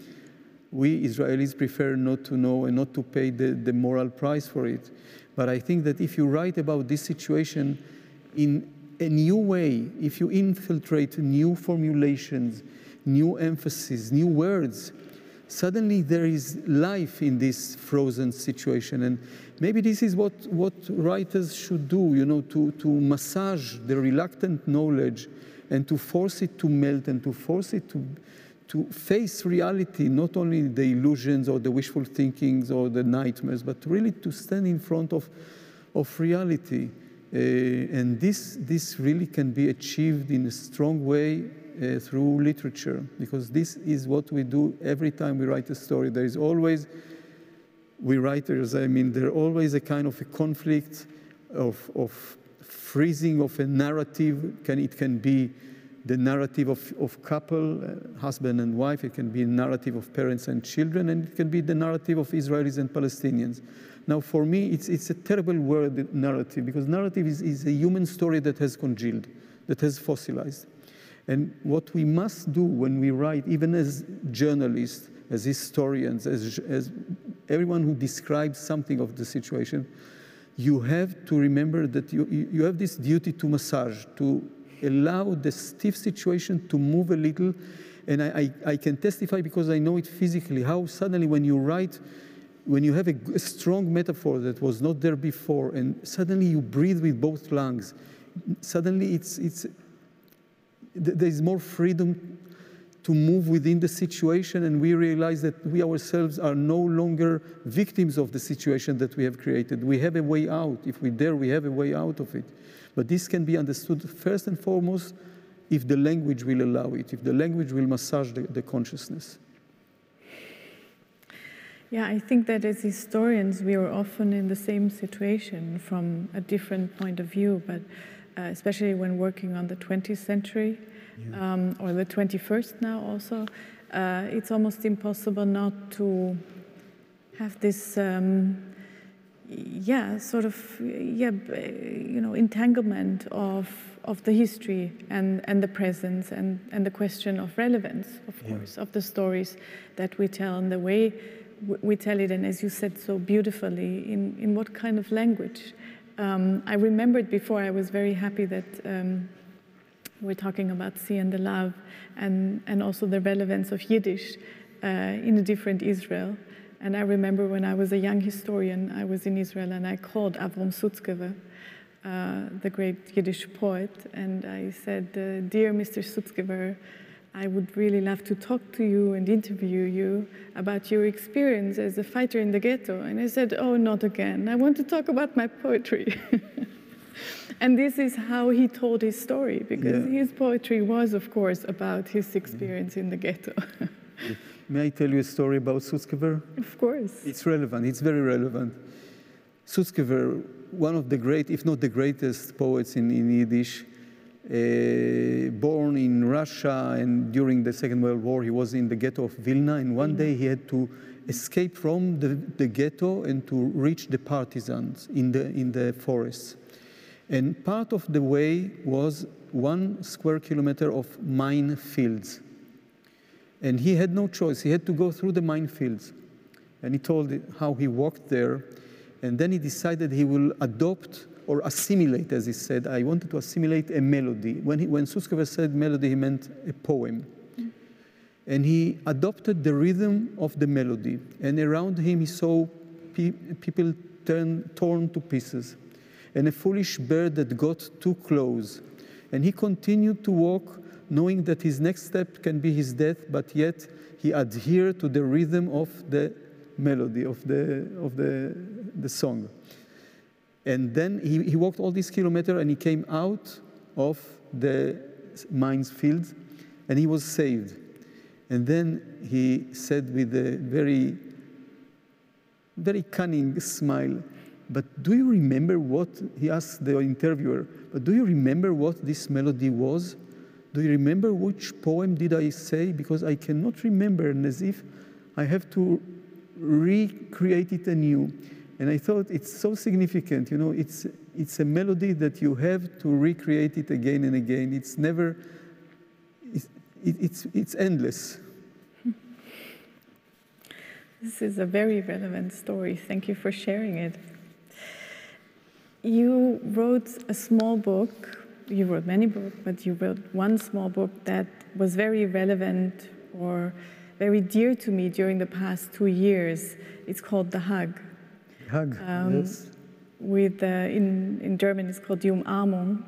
Speaker 3: We Israelis prefer not to know and not to pay the, the moral price for it. But I think that if you write about this situation in a new way, if you infiltrate new formulations, new emphasis, new words, suddenly there is life in this frozen situation. And maybe this is what, what writers should do, you know, to, to massage the reluctant knowledge and to force it to melt and to force it to, to face reality, not only the illusions or the wishful thinkings or the nightmares, but really to stand in front of, of reality. Uh, and this, this really can be achieved in a strong way uh, through literature, because this is what we do every time we write a story. There is always, we writers, I mean, there always a kind of a conflict of, of freezing of a narrative. Can, it can be the narrative of, of couple, uh, husband and wife, it can be a narrative of parents and children, and it can be the narrative of Israelis and Palestinians. Now, for me, it's, it's a terrible word, narrative, because narrative is, is a human story that has congealed, that has fossilized. And what we must do when we write, even as journalists, as historians, as, as everyone who describes something of the situation, you have to remember that you, you have this duty to massage, to allow the stiff situation to move a little. And I, I, I can testify because I know it physically, how suddenly when you write, when you have a, a strong metaphor that was not there before, and suddenly you breathe with both lungs, suddenly it's, it's, there is more freedom to move within the situation, and we realize that we ourselves are no longer victims of the situation that we have created. We have a way out. If we dare, we have a way out of it. But this can be understood first and foremost if the language will allow it, if the language will massage the, the consciousness.
Speaker 2: Yeah, I think that as historians, we are often in the same situation from a different point of view, but uh, especially when working on the 20th century yeah. um, or the 21st now also, uh, it's almost impossible not to have this, um, yeah, sort of, yeah, you know, entanglement of of the history and, and the presence and, and the question of relevance, of yeah. course, of the stories that we tell and the way we tell it, and as you said so beautifully, in, in what kind of language. Um, I remembered before, I was very happy that um, we're talking about sea and the love, and, and also the relevance of Yiddish uh, in a different Israel. And I remember when I was a young historian, I was in Israel and I called Avram Sutzkever, uh, the great Yiddish poet, and I said, uh, Dear Mr. Sutzkever, I would really love to talk to you and interview you about your experience as a fighter in the ghetto. And I said, Oh, not again. I want to talk about my poetry. and this is how he told his story, because yeah. his poetry was, of course, about his experience in the ghetto.
Speaker 3: May I tell you a story about Sutzkever?
Speaker 2: Of course.
Speaker 3: It's relevant, it's very relevant. Sutzkever, one of the great, if not the greatest poets in, in Yiddish, Uh, born in Russia, and during the Second World War, he was in the ghetto of Vilna. And one day he had to escape from the, the ghetto and to reach the partisans in the, in the forests. And part of the way was one square kilometer of mine fields. And he had no choice. He had to go through the minefields. And he told how he walked there. And then he decided he will adopt or assimilate, as he said. I wanted to assimilate a melody. When, he, when Sutzkever said melody, he meant a poem. And he adopted the rhythm of the melody. And around him, he saw pe people turn, torn to pieces. And a foolish bird that got too close. And he continued to walk, knowing that his next step can be his death, but yet he adhered to the rhythm of the melody, of the, of the, the song. And then he, he walked all these kilometers and he came out of the mines field and he was saved. And then he said with a very, very cunning smile, but do you remember what, he asked the interviewer, but do you remember what this melody was? Do you remember which poem did I say? Because I cannot remember, and as if I have to recreate it anew. And I thought it's so significant, you know, it's, it's a melody that you have to recreate it again and again. It's never, it's, it's, it's endless.
Speaker 2: This is a very relevant story. Thank you for sharing it. You wrote a small book, you wrote many books, but you wrote one small book that was very relevant or very dear to me during the past two years. It's called The Hug.
Speaker 3: Hug, um, yes.
Speaker 2: With, uh, in, in German, it's called Die Umarmung,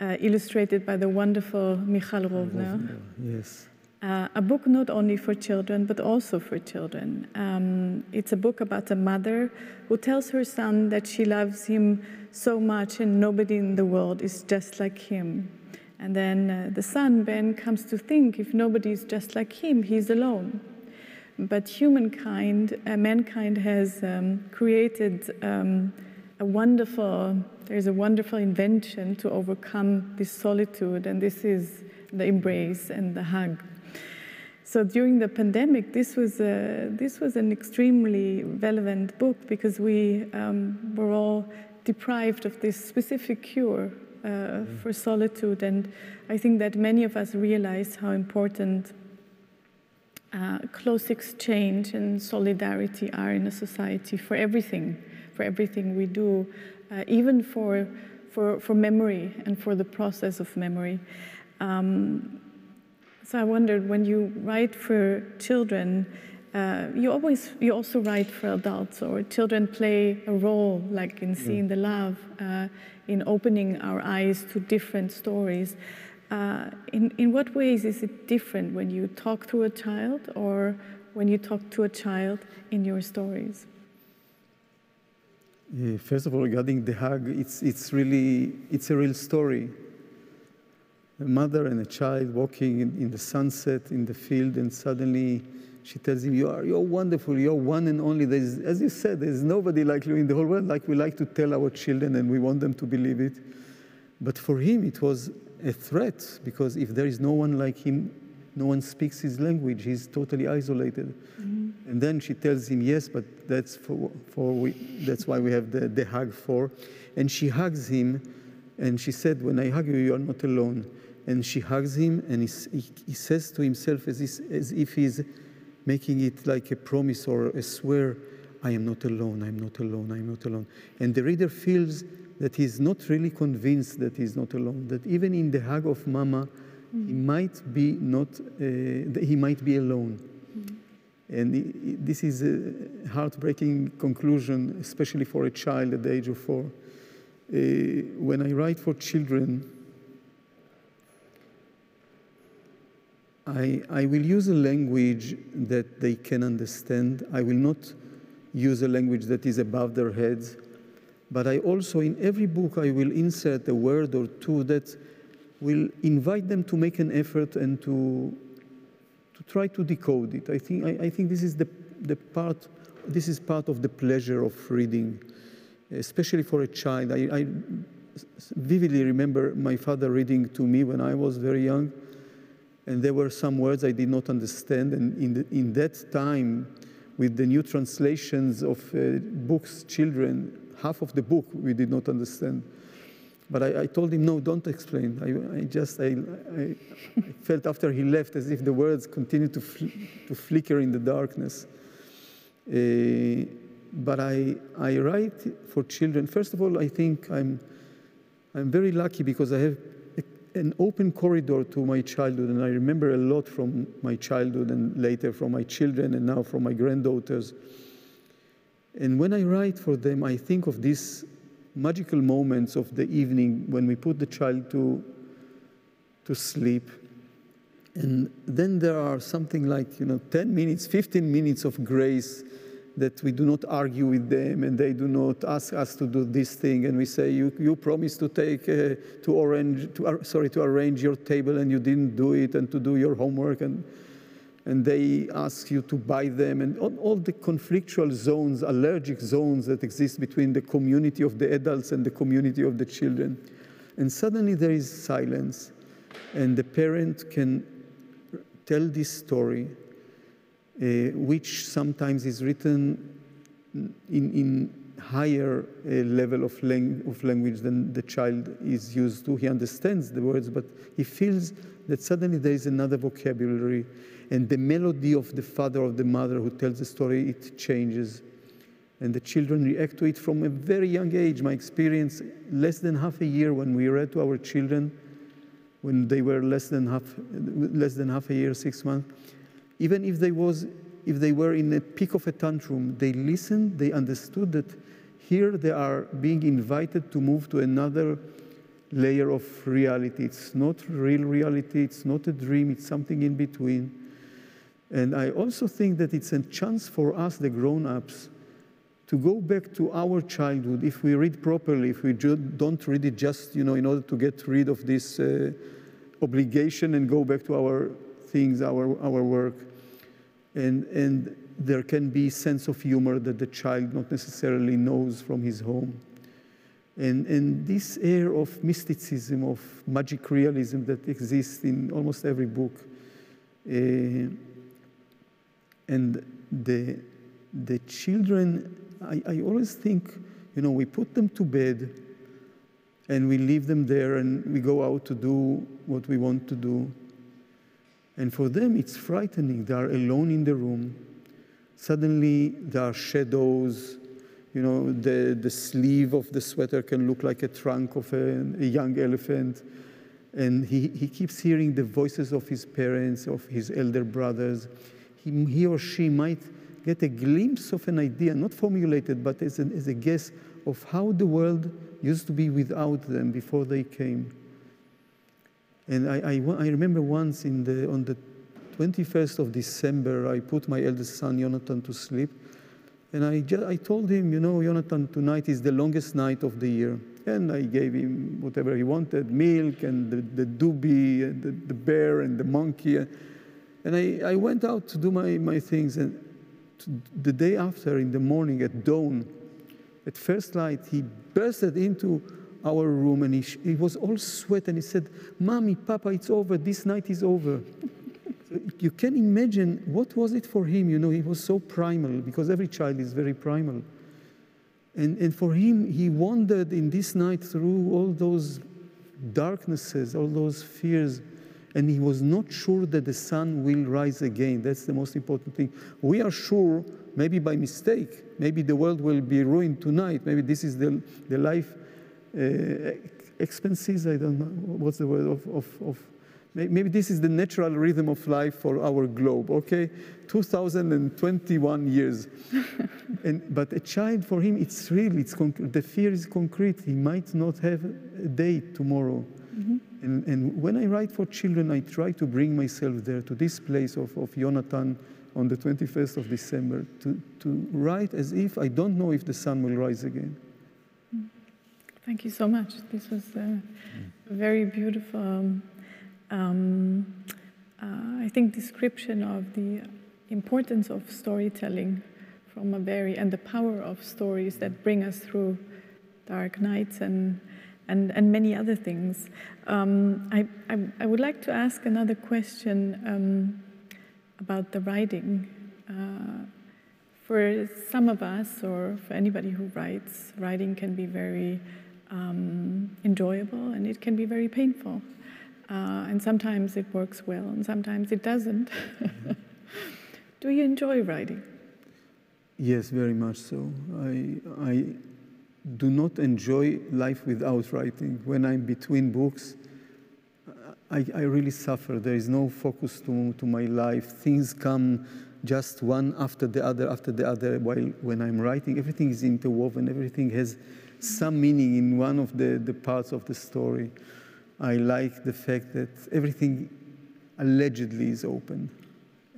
Speaker 2: uh, illustrated by the wonderful Michal Rovner.
Speaker 3: Yes.
Speaker 2: Uh, a book not only for children, but also for children. Um, it's a book about a mother who tells her son that she loves him so much and nobody in the world is just like him. And then uh, the son, Ben, comes to think if nobody is just like him, he's alone. But humankind, uh, mankind has um, created um, a wonderful, there's a wonderful invention to overcome this solitude, and this is the embrace and the hug. So during the pandemic, this was, a, this was an extremely relevant book because we um, were all deprived of this specific cure uh, mm. for solitude. And I think that many of us realized how important uh, close exchange and solidarity are in a society for everything, for everything we do, uh, even for, for, for memory and for the process of memory. Um, so I wondered when you write for children, uh, you always you also write for adults, or children play a role, like in seeing the love, uh, in opening our eyes to different stories. Uh, in in what ways is it different when you talk to a child, or when you talk to a child in your stories?
Speaker 3: Yeah, first of all, regarding the hug, it's it's really it's a real story a mother and a child walking in, in, the sunset in the field, and suddenly she tells him, you are, You're wonderful, you're one and only. There's, as you said, there's nobody like you in the whole world, like we like to tell our children, and we want them to believe it. But for him, it was a threat, because if there is no one like him, no one speaks his language, he's totally isolated. Mm-hmm. And then she tells him, Yes, but that's, for, for we, that's why we have the, the hug for. And she hugs him, and she said, When I hug you, you are not alone and she hugs him, and he, he says to himself as, as if he's making it like a promise or a swear I am not alone, I'm not alone, I'm not alone. And the reader feels that he's not really convinced that he's not alone, that even in the hug of Mama, mm. he might be not, uh, he might be alone. Mm. And this is a heartbreaking conclusion, especially for a child at the age of four. Uh, when I write for children, I, I will use a language that they can understand. I will not use a language that is above their heads. But I also, in every book, I will insert a word or two that will invite them to make an effort and to, to try to decode it. I think, I, I think this is the, the part, this is part of the pleasure of reading, especially for a child. I, I vividly remember my father reading to me when I was very young and there were some words I did not understand. And in, the, in that time, with the new translations of uh, books, children, half of the book we did not understand. But I, I told him, no, don't explain. I, I just, I, I, felt after he left as if the words continued to, fl to flicker in the darkness. Uh, but I, I write for children. First of all, I think I'm, I'm very lucky because I have an open corridor to my childhood, and I remember a lot from my childhood and later from my children and now from my granddaughters. And when I write for them, I think of these magical moments of the evening when we put the child to, to sleep. And then there are something like, you know, 10 minutes, 15 minutes of grace that we do not argue with them and they do not ask us to do this thing and we say you, you promised to take uh, to arrange to sorry to arrange your table and you didn't do it and to do your homework and and they ask you to buy them. And all, all the conflictual zones allergic zones that exist between the community of the adults and the community of the children. And suddenly there is silence and the parent can tell this story uh, which sometimes is written in, in higher uh, level of, lang of language than the child is used to. He understands the words, but he feels that suddenly there is another vocabulary, and the melody of the father or the mother who tells the story, it changes. And the children react to it from a very young age. My experience, less than half a year when we read to our children, when they were less than half, less than half a year, six months, even if they, was, if they were in a peak of a tantrum, they listened, they understood that here they are being invited to move to another layer of reality. It's not real reality, it's not a dream, it's something in between. And I also think that it's a chance for us, the grown ups, to go back to our childhood if we read properly, if we don't read it just you know, in order to get rid of this uh, obligation and go back to our things, our, our work and, and there can be sense of humor that the child not necessarily knows from his home. And, and this air of mysticism, of magic realism that exists in almost every book. Uh, and the, the children, I, I always think, you know, we put them to bed and we leave them there and we go out to do what we want to do. And for them, it's frightening. They are alone in the room. Suddenly, there are shadows. You know, the, the sleeve of the sweater can look like a trunk of a, a young elephant. And he, he keeps hearing the voices of his parents, of his elder brothers. He, he or she might get a glimpse of an idea, not formulated, but as, as a guess of how the world used to be without them before they came. And I, I, I remember once in the, on the 21st of December, I put my eldest son, Jonathan, to sleep. And I, just, I told him, you know, Jonathan, tonight is the longest night of the year. And I gave him whatever he wanted, milk and the, the doobie, and the, the bear and the monkey. And I, I went out to do my, my things. And the day after, in the morning at dawn, at first light, he bursted into our room and he, he was all sweat and he said, Mommy, Papa, it's over. This night is over. you can imagine what was it for him. You know, he was so primal because every child is very primal. And, and for him, he wandered in this night through all those darknesses, all those fears, and he was not sure that the sun will rise again. That's the most important thing. We are sure, maybe by mistake, maybe the world will be ruined tonight. Maybe this is the, the life uh, expenses, I don't know, what's the word of, of, of, maybe this is the natural rhythm of life for our globe, okay? 2021 years. and, but a child, for him, it's real, it's the fear is concrete. He might not have a day tomorrow. Mm -hmm. and, and, when I write for children, I try to bring myself there to this place of, of Jonathan on the 21st of December, to, to write as if I don't know if the sun will rise again.
Speaker 2: Thank you so much. This was a very beautiful, um, um, uh, I think, description of the importance of storytelling from a very, and the power of stories that bring us through dark nights and, and, and many other things. Um, I, I, I, would like to ask another question um, about the writing. Uh, for some of us, or for anybody who writes, writing can be very um, enjoyable and it can be very painful. Uh, and sometimes it works well and sometimes it doesn't. Do you enjoy writing?
Speaker 3: Yes, very much so. I, I do not enjoy life without writing. When I'm between books, I, I really suffer. There is no focus to, to my life. Things come just one after the other, after the other, while when I'm writing, everything is interwoven, everything has some meaning in one of the, the parts of the story. I like the fact that everything allegedly is open.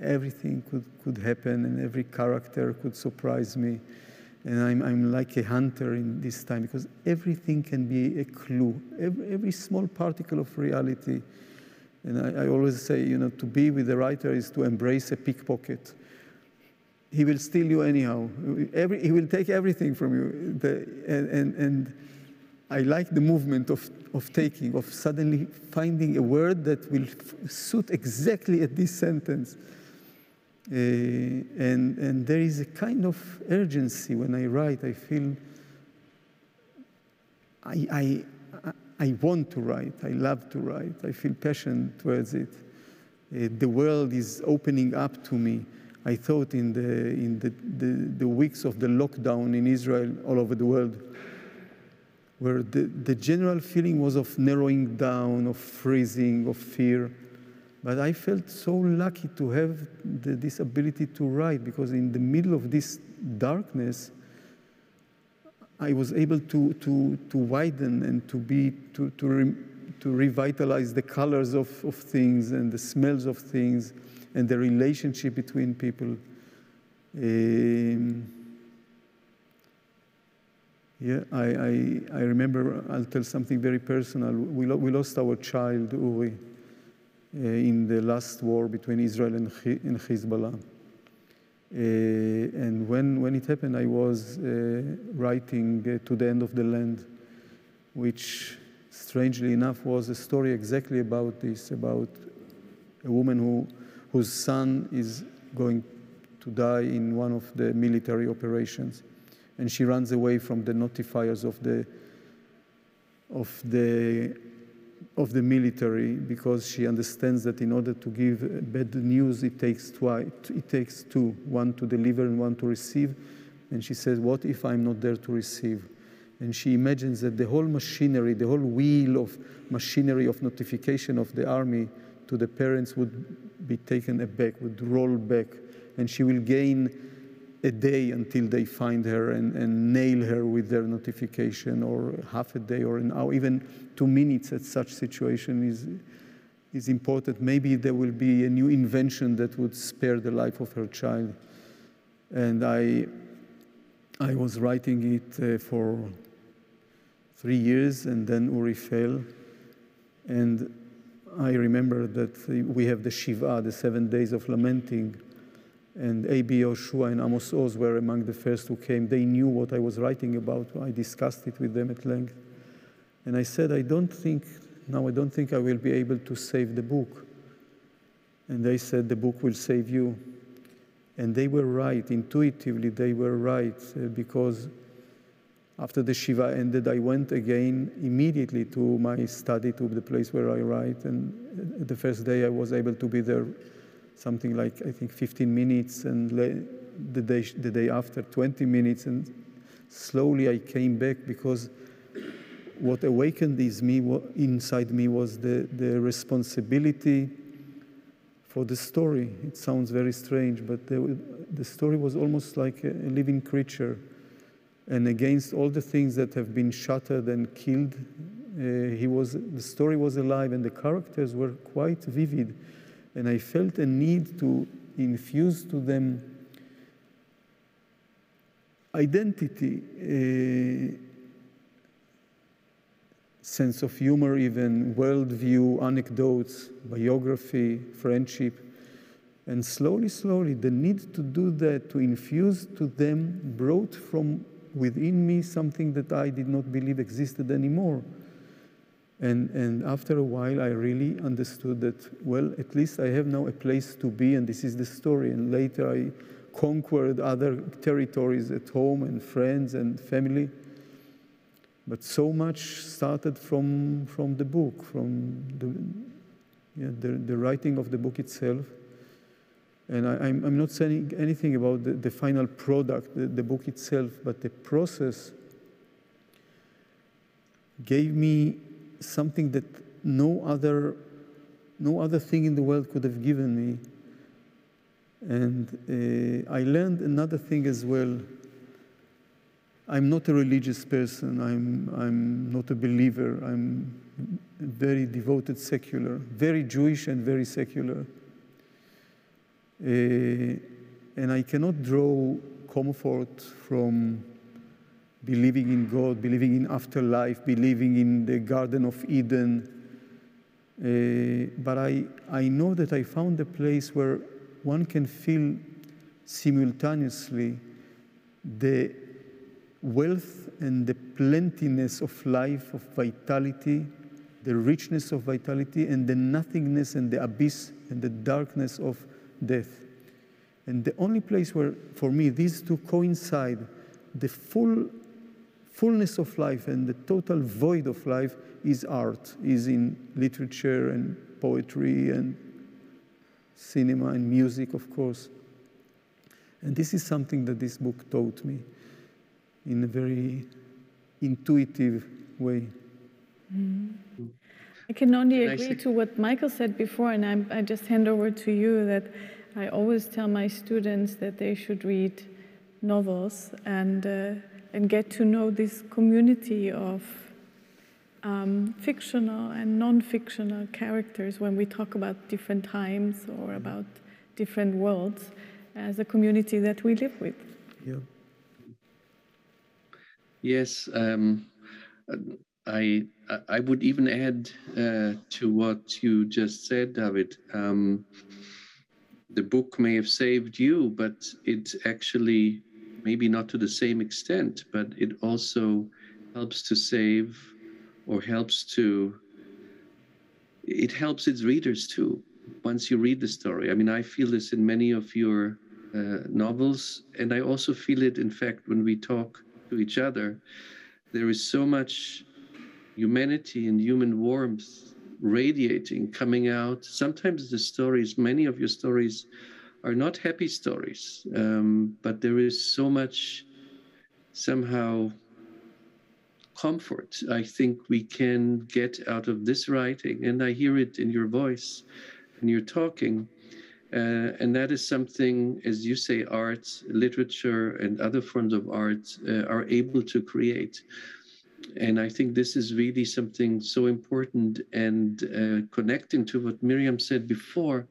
Speaker 3: Everything could, could happen and every character could surprise me. And I'm, I'm like a hunter in this time because everything can be a clue, every, every small particle of reality. And I, I, always say, you know, to be with the writer is to embrace a pickpocket. He will steal you anyhow. Every, he will take everything from you. The, and, and, and I like the movement of, of taking, of suddenly finding a word that will suit exactly at this sentence. Uh, and, and there is a kind of urgency when I write. I feel I, I, I want to write. I love to write. I feel passion towards it. Uh, the world is opening up to me. I thought in, the, in the, the, the weeks of the lockdown in Israel, all over the world, where the, the general feeling was of narrowing down, of freezing, of fear. But I felt so lucky to have the, this ability to write because in the middle of this darkness, I was able to, to, to widen and to, be, to, to, re, to revitalize the colors of, of things and the smells of things and the relationship between people. Um, yeah, I, I, I remember, I'll tell something very personal. We, lo we lost our child, Uri, uh, in the last war between Israel and, and Hezbollah. Uh, and when, when it happened, I was uh, writing To the End of the Land, which, strangely enough, was a story exactly about this, about a woman who, whose son is going to die in one of the military operations and she runs away from the notifiers of the of the of the military because she understands that in order to give bad news it takes twice it takes two one to deliver and one to receive. And she says what if i'm not there to receive? And she imagines that the whole machinery the whole wheel of machinery of notification of the army to the parents would be taken aback would roll back. And she will gain a day until they find her and, and nail her with their notification, or half a day or an hour, even two minutes at such situation is, is important. Maybe there will be a new invention that would spare the life of her child. And I, I was writing it uh, for three years, and then Uri fell. And I remember that we have the Shiva, the seven days of lamenting and A.B. Yehoshua and Amos Oz were among the first who came. They knew what I was writing about. I discussed it with them at length. And I said, I don't think, now I don't think I will be able to save the book. And they said, the book will save you. And they were right. Intuitively, they were right uh, because after the Shiva ended, I went again immediately to my study, to the place where I write. And uh, the first day I was able to be there something like, I think, 15 minutes, and the day, the day after, 20 minutes. And slowly I came back because what awakened is me, inside me was the, the responsibility for the story. It sounds very strange, but the, the story was almost like a, living creature. And against all the things that have been shattered and killed, uh, he was, the story was alive and the characters were quite vivid. And I felt a need to infuse to them identity, sense of humor, even worldview, anecdotes, biography, friendship. And slowly, slowly, the need to do that, to infuse to them, brought from within me something that I did not believe existed anymore. And, and after a while, I really understood that, well, at least I have now a place to be, and this is the story. And later, I conquered other territories at home and friends and family. But so much started from, from the book, from the, yeah, the, the writing of the book itself. And I, am not saying anything about the, the final product, the, the book itself, but the process gave me something that no other, no other thing in the world could have given me. And uh, I learned another thing as well. I'm not a religious person. I'm, I'm not a believer. I'm very devoted secular, very Jewish and very secular. Uh, and I cannot draw comfort from believing in God, believing in afterlife, believing in the Garden of Eden. Uh, but I, I know that I found a place where one can feel simultaneously the wealth and the plentiness of life, of vitality, the richness of vitality, and the nothingness and the abyss and the darkness of death. And the only place where, for me, these two coincide, the full fullness of life and the total void of life is art, is in literature and poetry and cinema and music, of course. And this is something that this book taught me in a very intuitive way.
Speaker 2: Mm. I can only agree to what Michael said before, and I'm, I just hand over to you that I always tell my students that they should read novels and, uh, and get to know this community of um, fictional and non-fictional characters when we talk about different times or about different worlds as a community that we live with.
Speaker 3: Yeah.
Speaker 4: Yes, um, I I would even add uh, to what you just said, David. Um, the book may have saved you, but it actually maybe not to the same extent, but it also helps to save or helps to it helps its readers too once you read the story. I mean i feel this in many of your uh, novels and i also feel it in fact when we talk to each other. There is so much humanity and human warmth radiating coming out. Sometimes the stories many of your stories are not happy stories um, but there is so much somehow comfort I think we can get out of this writing. And I hear it in your voice and you're talking. Uh, and that is something, as you say, art, literature, and other forms of art uh, are able to create. And I think this is really something so important. And uh, connecting to what Miriam said before,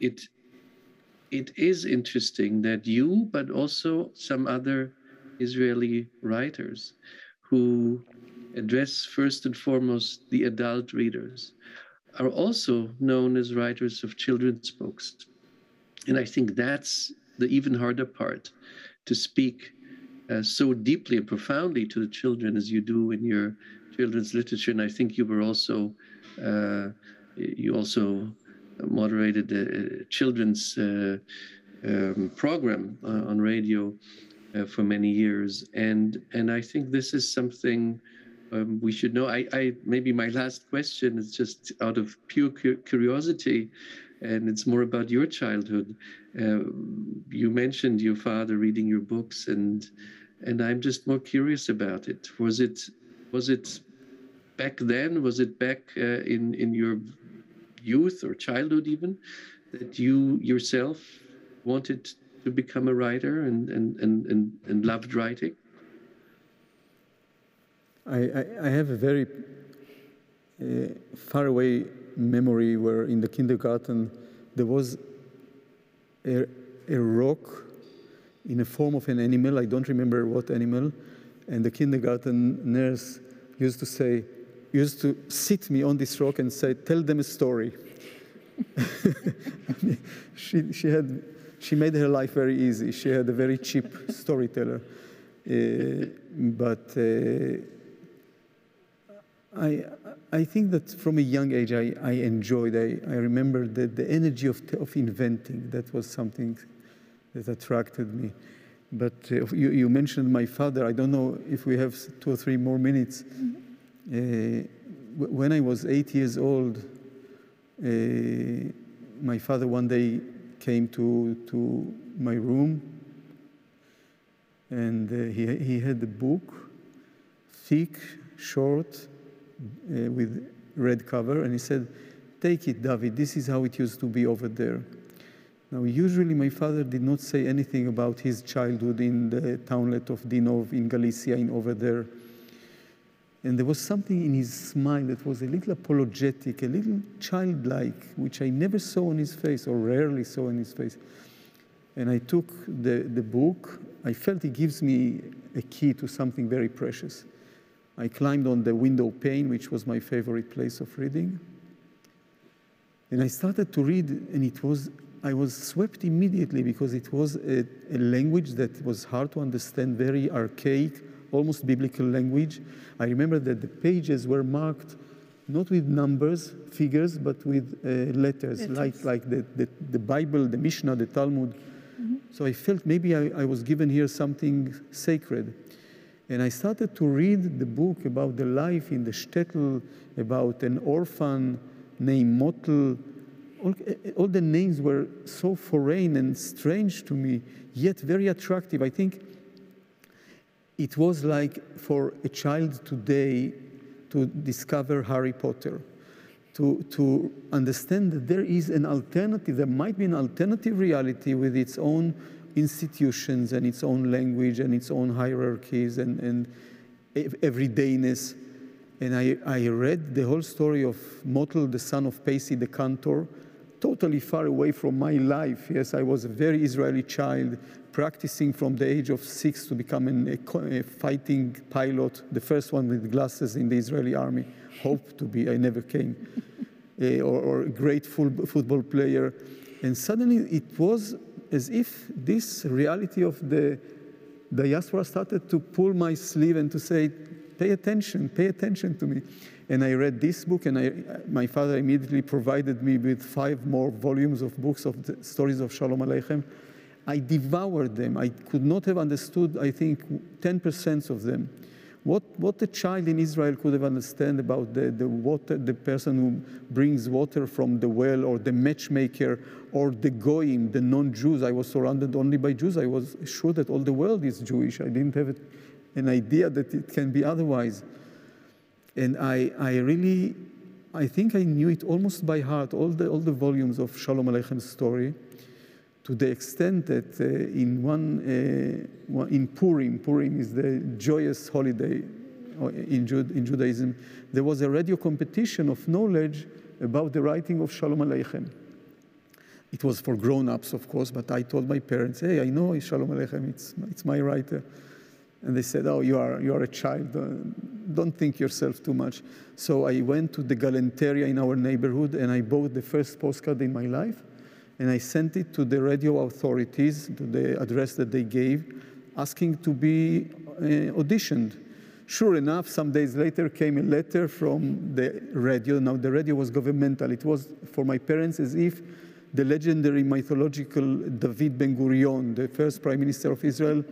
Speaker 4: it it is interesting that you, but also some other Israeli writers, who address first and foremost the adult readers, are also known as writers of children's books. And I think that's the even harder part to speak uh, so deeply and profoundly to the children as you do in your children's literature. And I think you were also, uh, you also moderated a children's uh, um, program uh, on radio uh, for many years, and and I think this is something um, we should know. I, I maybe my last question is just out of pure cu- curiosity, and it's more about your childhood. Uh, you mentioned your father reading your books, and and I'm just more curious about it. Was it was it back then? Was it back uh, in in your youth or childhood even that you yourself wanted to become a writer and, and, and, and, and loved writing?
Speaker 3: I, I, I have a very uh, far away memory where in the kindergarten there was a, a rock in the form of an animal. I don't remember what animal. And the kindergarten nurse used to say, used to sit me on this rock and say, tell them a story. she, she had she made her life very easy. She had a very cheap storyteller. Uh, but uh, I, I think that from a young age I, I enjoyed, I, I remember the, the energy of, of inventing. That was something that attracted me. But uh, you, you, mentioned my father. I don't know if we have two or three more minutes. Mm -hmm. When I was eight years old, uh, my father one day came to, to my room and uh, he, he had a book, thick, short, uh, with red cover, and he said, Take it, David, this is how it used to be over there. Now, usually my father did not say anything about his childhood in the townlet of Dinov in Galicia, in over there. And there was something in his smile that was a little apologetic, a little childlike, which I never saw on his face or rarely saw on his face. And I took the, the book. I felt it gives me a key to something very precious. I climbed on the window pane, which was my favorite place of reading. And I started to read, and it was, I was swept immediately because it was a, a language that was hard to understand, very archaic, almost biblical language. I remember that the pages were marked not with numbers, figures, but with uh, letters, letters, like, like the, the, the, Bible, the Mishnah, the Talmud. Mm-hmm. So I felt maybe I, I was given here something sacred. And I started to read the book about the life in the shtetl, about an orphan named Motel. All, all, the names were so foreign and strange to me, yet very attractive. I think it was like for a child today to discover Harry Potter, to, to understand that there is an alternative, there might be an alternative reality with its own institutions and its own language and its own hierarchies and, and everydayness. And I, I read the whole story of Motel, the son of Pacey the cantor, totally far away from my life. Yes, I was a very Israeli child, practicing from the age of six to become an, a, fighting pilot, the first one with glasses in the Israeli army. Hope to be, I never came. uh, or, or, a great full, football player. And suddenly it was as if this reality of the diaspora started to pull my sleeve and to say, pay attention, pay attention to me. And I read this book, and I, my father immediately provided me with five more volumes of books of the stories of Shalom Aleichem. I devoured them. I could not have understood, I think, 10% of them. What, what a child in Israel could have understood about the, the water, the person who brings water from the well, or the matchmaker, or the goyim, the non-Jews. I was surrounded only by Jews. I was sure that all the world is Jewish. I didn't have an idea that it can be otherwise. And I, I really, I think I knew it almost by heart, all the, all the volumes of Shalom Aleichem story, to the extent that uh, in one, uh, in Purim, Purim is the joyous holiday uh, in, Jude, in Judaism, there was a radio competition of knowledge about the writing of Shalom Aleichem. It was for grown-ups, of course, but I told my parents, hey, I know Shalom Aleichem, it's, it's my writer. And they said, oh, you are, you are a child, don't think yourself too much. So I went to the Galanteria in our neighborhood and I bought the first postcard in my life. And I sent it to the radio authorities, to the address that they gave, asking to be uh, auditioned. Sure enough, some days later came a letter from the radio. Now, the radio was governmental. It was for my parents as if the legendary mythological David Ben Gurion, the first prime minister of Israel,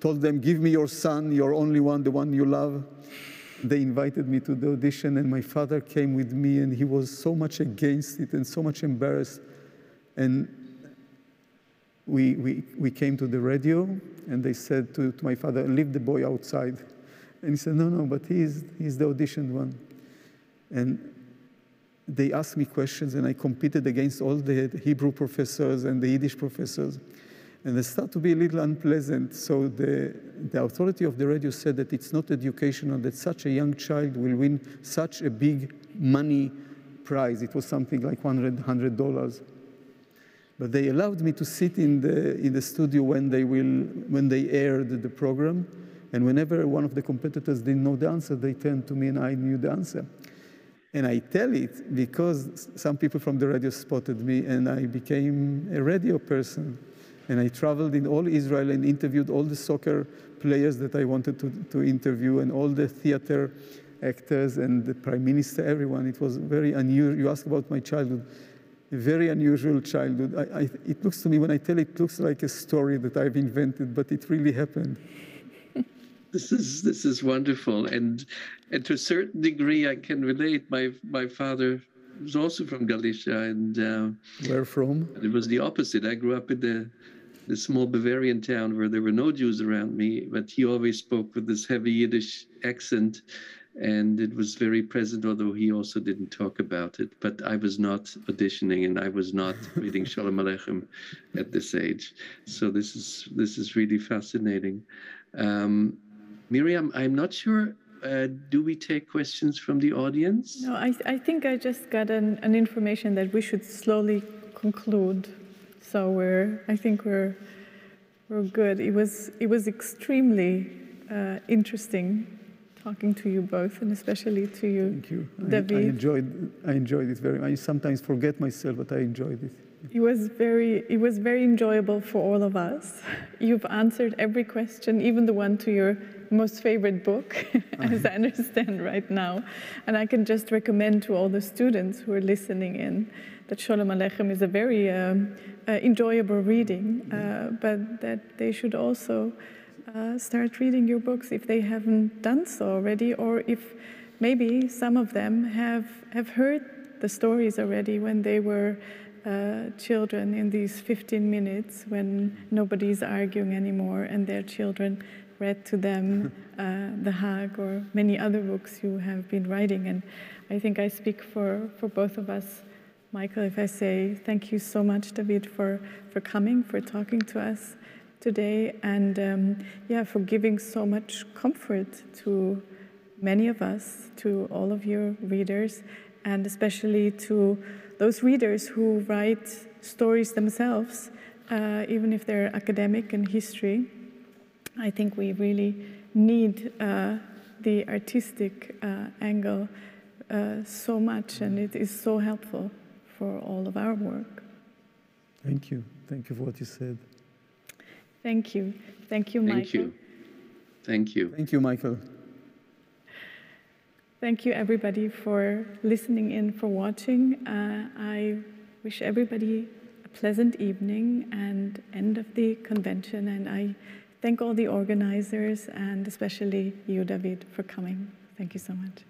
Speaker 3: told them, Give me your son, your only one, the one you love. They invited me to the audition, and my father came with me, and he was so much against it and so much embarrassed. And we, we, we came to the radio, and they said to, to my father, Leave the boy outside. And he said, No, no, but he's, he's the auditioned one. And they asked me questions, and I competed against all the Hebrew professors and the Yiddish professors. And they start to be a little unpleasant. So the, the authority of the radio said that it's not educational, that such a young child will win such a big money prize. It was something like $100, $100. But they allowed me to sit in the, in the studio when they, will, when they aired the program. And whenever one of the competitors didn't know the answer, they turned to me and I knew the answer. And I tell it because some people from the radio spotted me and I became a radio person. And I traveled in all Israel and interviewed all the soccer players that I wanted to, to interview and all the theater actors and the prime minister, everyone. It was very unusual. You asked about my childhood. A very unusual childhood. I, I, it looks to me, when I tell it, it looks like a story that I've invented, but it really happened.
Speaker 4: this is this is wonderful, and and to a certain degree, I can relate. My my father was also from Galicia, and uh,
Speaker 3: where from?
Speaker 4: It was the opposite. I grew up in the the small Bavarian town where there were no Jews around me, but he always spoke with this heavy Yiddish accent. And it was very present, although he also didn't talk about it. But I was not auditioning, and I was not reading Shalom Aleichem at this age. So this is this is really fascinating. Um, Miriam, I'm not sure. Uh, do we take questions from the audience?
Speaker 2: No, I, I think I just got an, an information that we should slowly conclude. So we're, I think we're, we're good. It was, it was extremely uh, interesting talking to you both, and especially to you,
Speaker 3: Thank you.
Speaker 2: David.
Speaker 3: I, I enjoyed, I enjoyed it very much. I sometimes forget myself, but I enjoyed it.
Speaker 2: It was very, it was very enjoyable for all of us. You've answered every question, even the one to your most favorite book, as I understand right now. And I can just recommend to all the students who are listening in that Sholem Aleichem is a very um, uh, enjoyable reading, uh, but that they should also uh, start reading your books if they haven't done so already, or if maybe some of them have, have heard the stories already when they were uh, children in these 15 minutes when nobody's arguing anymore and their children read to them uh, The Hag or many other books you have been writing. And I think I speak for, for both of us, Michael, if I say thank you so much, David, for, for coming, for talking to us today, and um, yeah, for giving so much comfort to many of us, to all of your readers, and especially to those readers who write stories themselves, uh, even if they're academic in history. I think we really need uh, the artistic uh, angle uh, so much, and it is so helpful for all of our work.
Speaker 3: Thank you. Thank you for what you said.
Speaker 2: Thank you. Thank you, Michael.
Speaker 4: Thank you. Thank you.
Speaker 3: Thank you, Michael.
Speaker 2: Thank you, everybody, for listening in, for watching. Uh, I wish everybody a pleasant evening and end of the convention. And I thank all the organizers and especially you, David, for coming. Thank you so much.